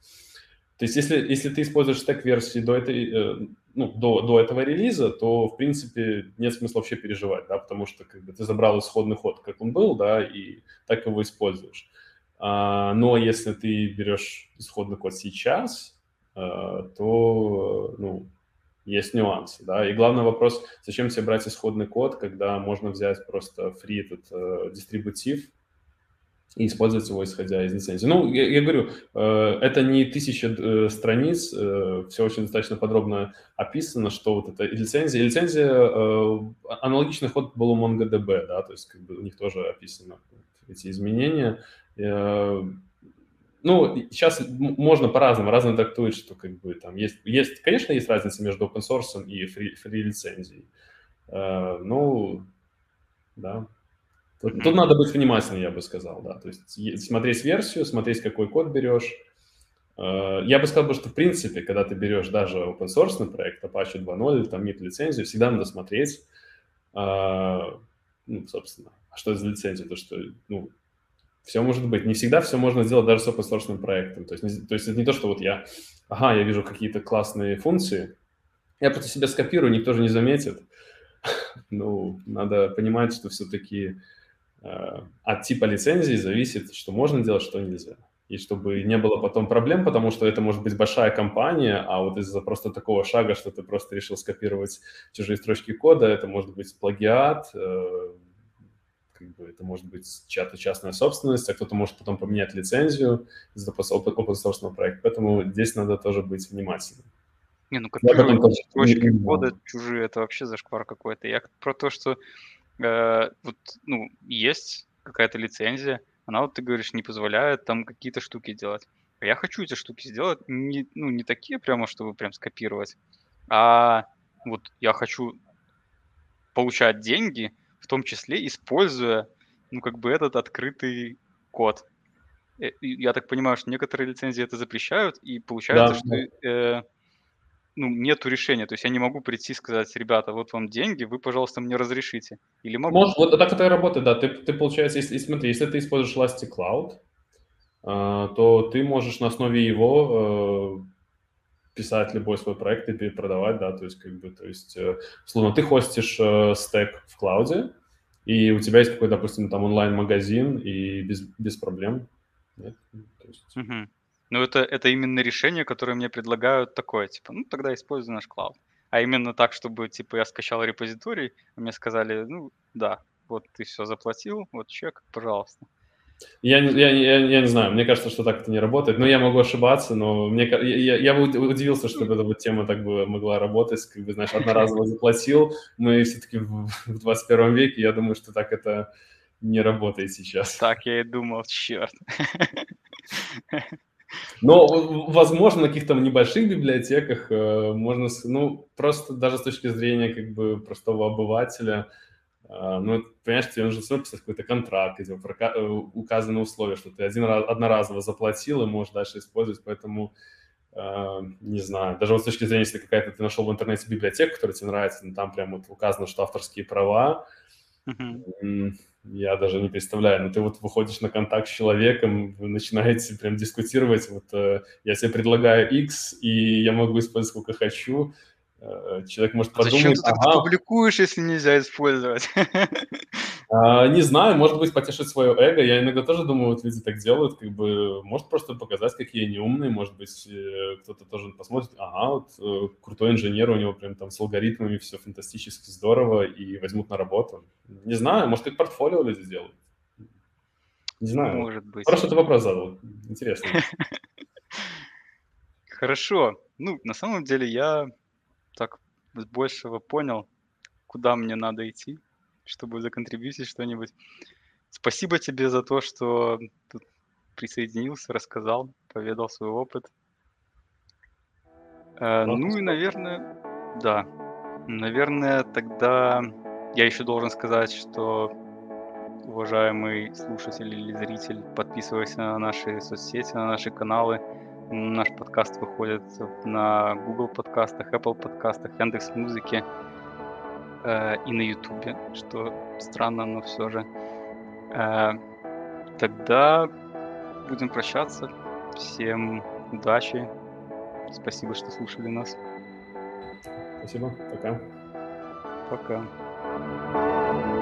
То есть если, если ты используешь стек-версии до, этой, э, ну, до, до этого релиза, то, в принципе, нет смысла вообще переживать, да, потому что как бы, ты забрал исходный ход, как он был, да, и так его используешь. А, но если ты берешь исходный код сейчас, а, то, ну, есть нюансы, да, и главный вопрос, зачем тебе брать исходный код, когда можно взять просто free этот э, дистрибутив, и использовать его, исходя из лицензии. Ну, я, я говорю, э, это не тысяча э, страниц, э, все очень достаточно подробно описано, что вот это лицензия. Лицензия, э, аналогичный ход был у MongoDB, да, то есть как бы у них тоже описано эти изменения. Э, ну, сейчас можно по-разному, разно трактует, что как бы там есть, есть, конечно, есть разница между open source и free, free лицензией. Uh, ну, да. Тут, mm-hmm. тут надо быть внимательным, я бы сказал, да. То есть смотреть версию, смотреть, какой код берешь. Uh, я бы сказал, что в принципе, когда ты берешь даже open source проект, Apache 2.0 или там MIT лицензию, всегда надо смотреть, ну, собственно, а что это за лицензия? То, что, ну, все может быть. Не всегда все можно сделать даже с open проектом. То есть, то есть это не то, что вот я, ага, я вижу какие-то классные функции, я просто себя скопирую, никто же не заметит. [LAUGHS] ну, надо понимать, что все-таки э, от типа лицензии зависит, что можно делать, что нельзя. И чтобы не было потом проблем, потому что это может быть большая компания, а вот из-за просто такого шага, что ты просто решил скопировать чужие строчки кода, это может быть плагиат, э, как бы это может быть чья-то частная собственность, а кто-то может потом поменять лицензию из-за open source проекта. Поэтому здесь надо тоже быть внимательным. Не, ну копировать строчки кода чужие, это вообще зашквар какой-то. Я про то, что э, вот, ну, есть какая-то лицензия, она, вот ты говоришь, не позволяет там какие-то штуки делать. А я хочу эти штуки сделать не, ну, не такие прямо, чтобы прям скопировать, а вот я хочу получать деньги том числе используя, ну, как бы этот открытый код. Э, я так понимаю, что некоторые лицензии это запрещают, и получается, да, что. Э, ну, нету решения. То есть я не могу прийти и сказать, ребята, вот вам деньги, вы, пожалуйста, мне разрешите. Или могу? Может, вот так это и работает, да. Ты, ты получается, если, смотри, если ты используешь Elastic Cloud, э, то ты можешь на основе его э, писать любой свой проект и перепродавать, да, то есть как бы, то есть, э, словно ты хостишь стек в клауде, и у тебя есть какой-то, допустим, там онлайн-магазин, и без, без проблем. Нет? То есть... угу. Ну, это, это именно решение, которое мне предлагают такое, типа, ну, тогда используй наш клауд. А именно так, чтобы, типа, я скачал репозиторий, мне сказали, ну, да, вот ты все заплатил, вот чек, пожалуйста. Я, я, я, я не знаю, мне кажется, что так это не работает. Но я могу ошибаться, но мне, я, я бы удивился, что эта вот тема так бы могла работать. Как бы, знаешь, одноразово заплатил. Мы все-таки в, в 21 веке, я думаю, что так это не работает сейчас. Так я и думал, черт. Но, возможно, на каких-то небольших библиотеках э, можно, ну, просто даже с точки зрения как бы простого обывателя, ну, понимаешь, тебе нужно все писать какой-то контракт, где э, указаны условия, что ты один раз, одноразово заплатил и можешь дальше использовать, поэтому Uh, не знаю, даже вот с точки зрения, если какая-то ты нашел в интернете библиотеку, которая тебе нравится, ну, там прям вот указано, что авторские права, uh-huh. я даже не представляю, но ну, ты вот выходишь на контакт с человеком, вы начинаете прям дискутировать, вот uh, я тебе предлагаю X, и я могу использовать сколько хочу, Э, человек может подумать... Зачем ты ага, публикуешь, если нельзя использовать? [LAUGHS] А, не знаю, может быть, потешить свое эго. Я иногда тоже думаю, вот люди так делают, как бы, может просто показать, какие они умные, может быть, э, кто-то тоже посмотрит, ага, вот э, крутой инженер, у него прям там с алгоритмами все фантастически здорово, и возьмут на работу. Не знаю, может, как портфолио люди сделают. Не знаю. Может быть. Просто ты вопрос задал. Интересно. [LAUGHS] Хорошо. Ну, на самом деле я так большего понял, куда мне надо идти, чтобы законтрибьютить что-нибудь. Спасибо тебе за то, что тут присоединился, рассказал, поведал свой опыт. Э, ну и, наверное, да. Наверное, тогда я еще должен сказать, что уважаемый слушатель или зритель, подписывайся на наши соцсети, на наши каналы. Наш подкаст выходит на Google подкастах, Apple подкастах, Яндекс Музыке э, и на YouTube, что странно, но все же. Э, тогда будем прощаться. Всем удачи. Спасибо, что слушали нас. Спасибо. Пока. Пока.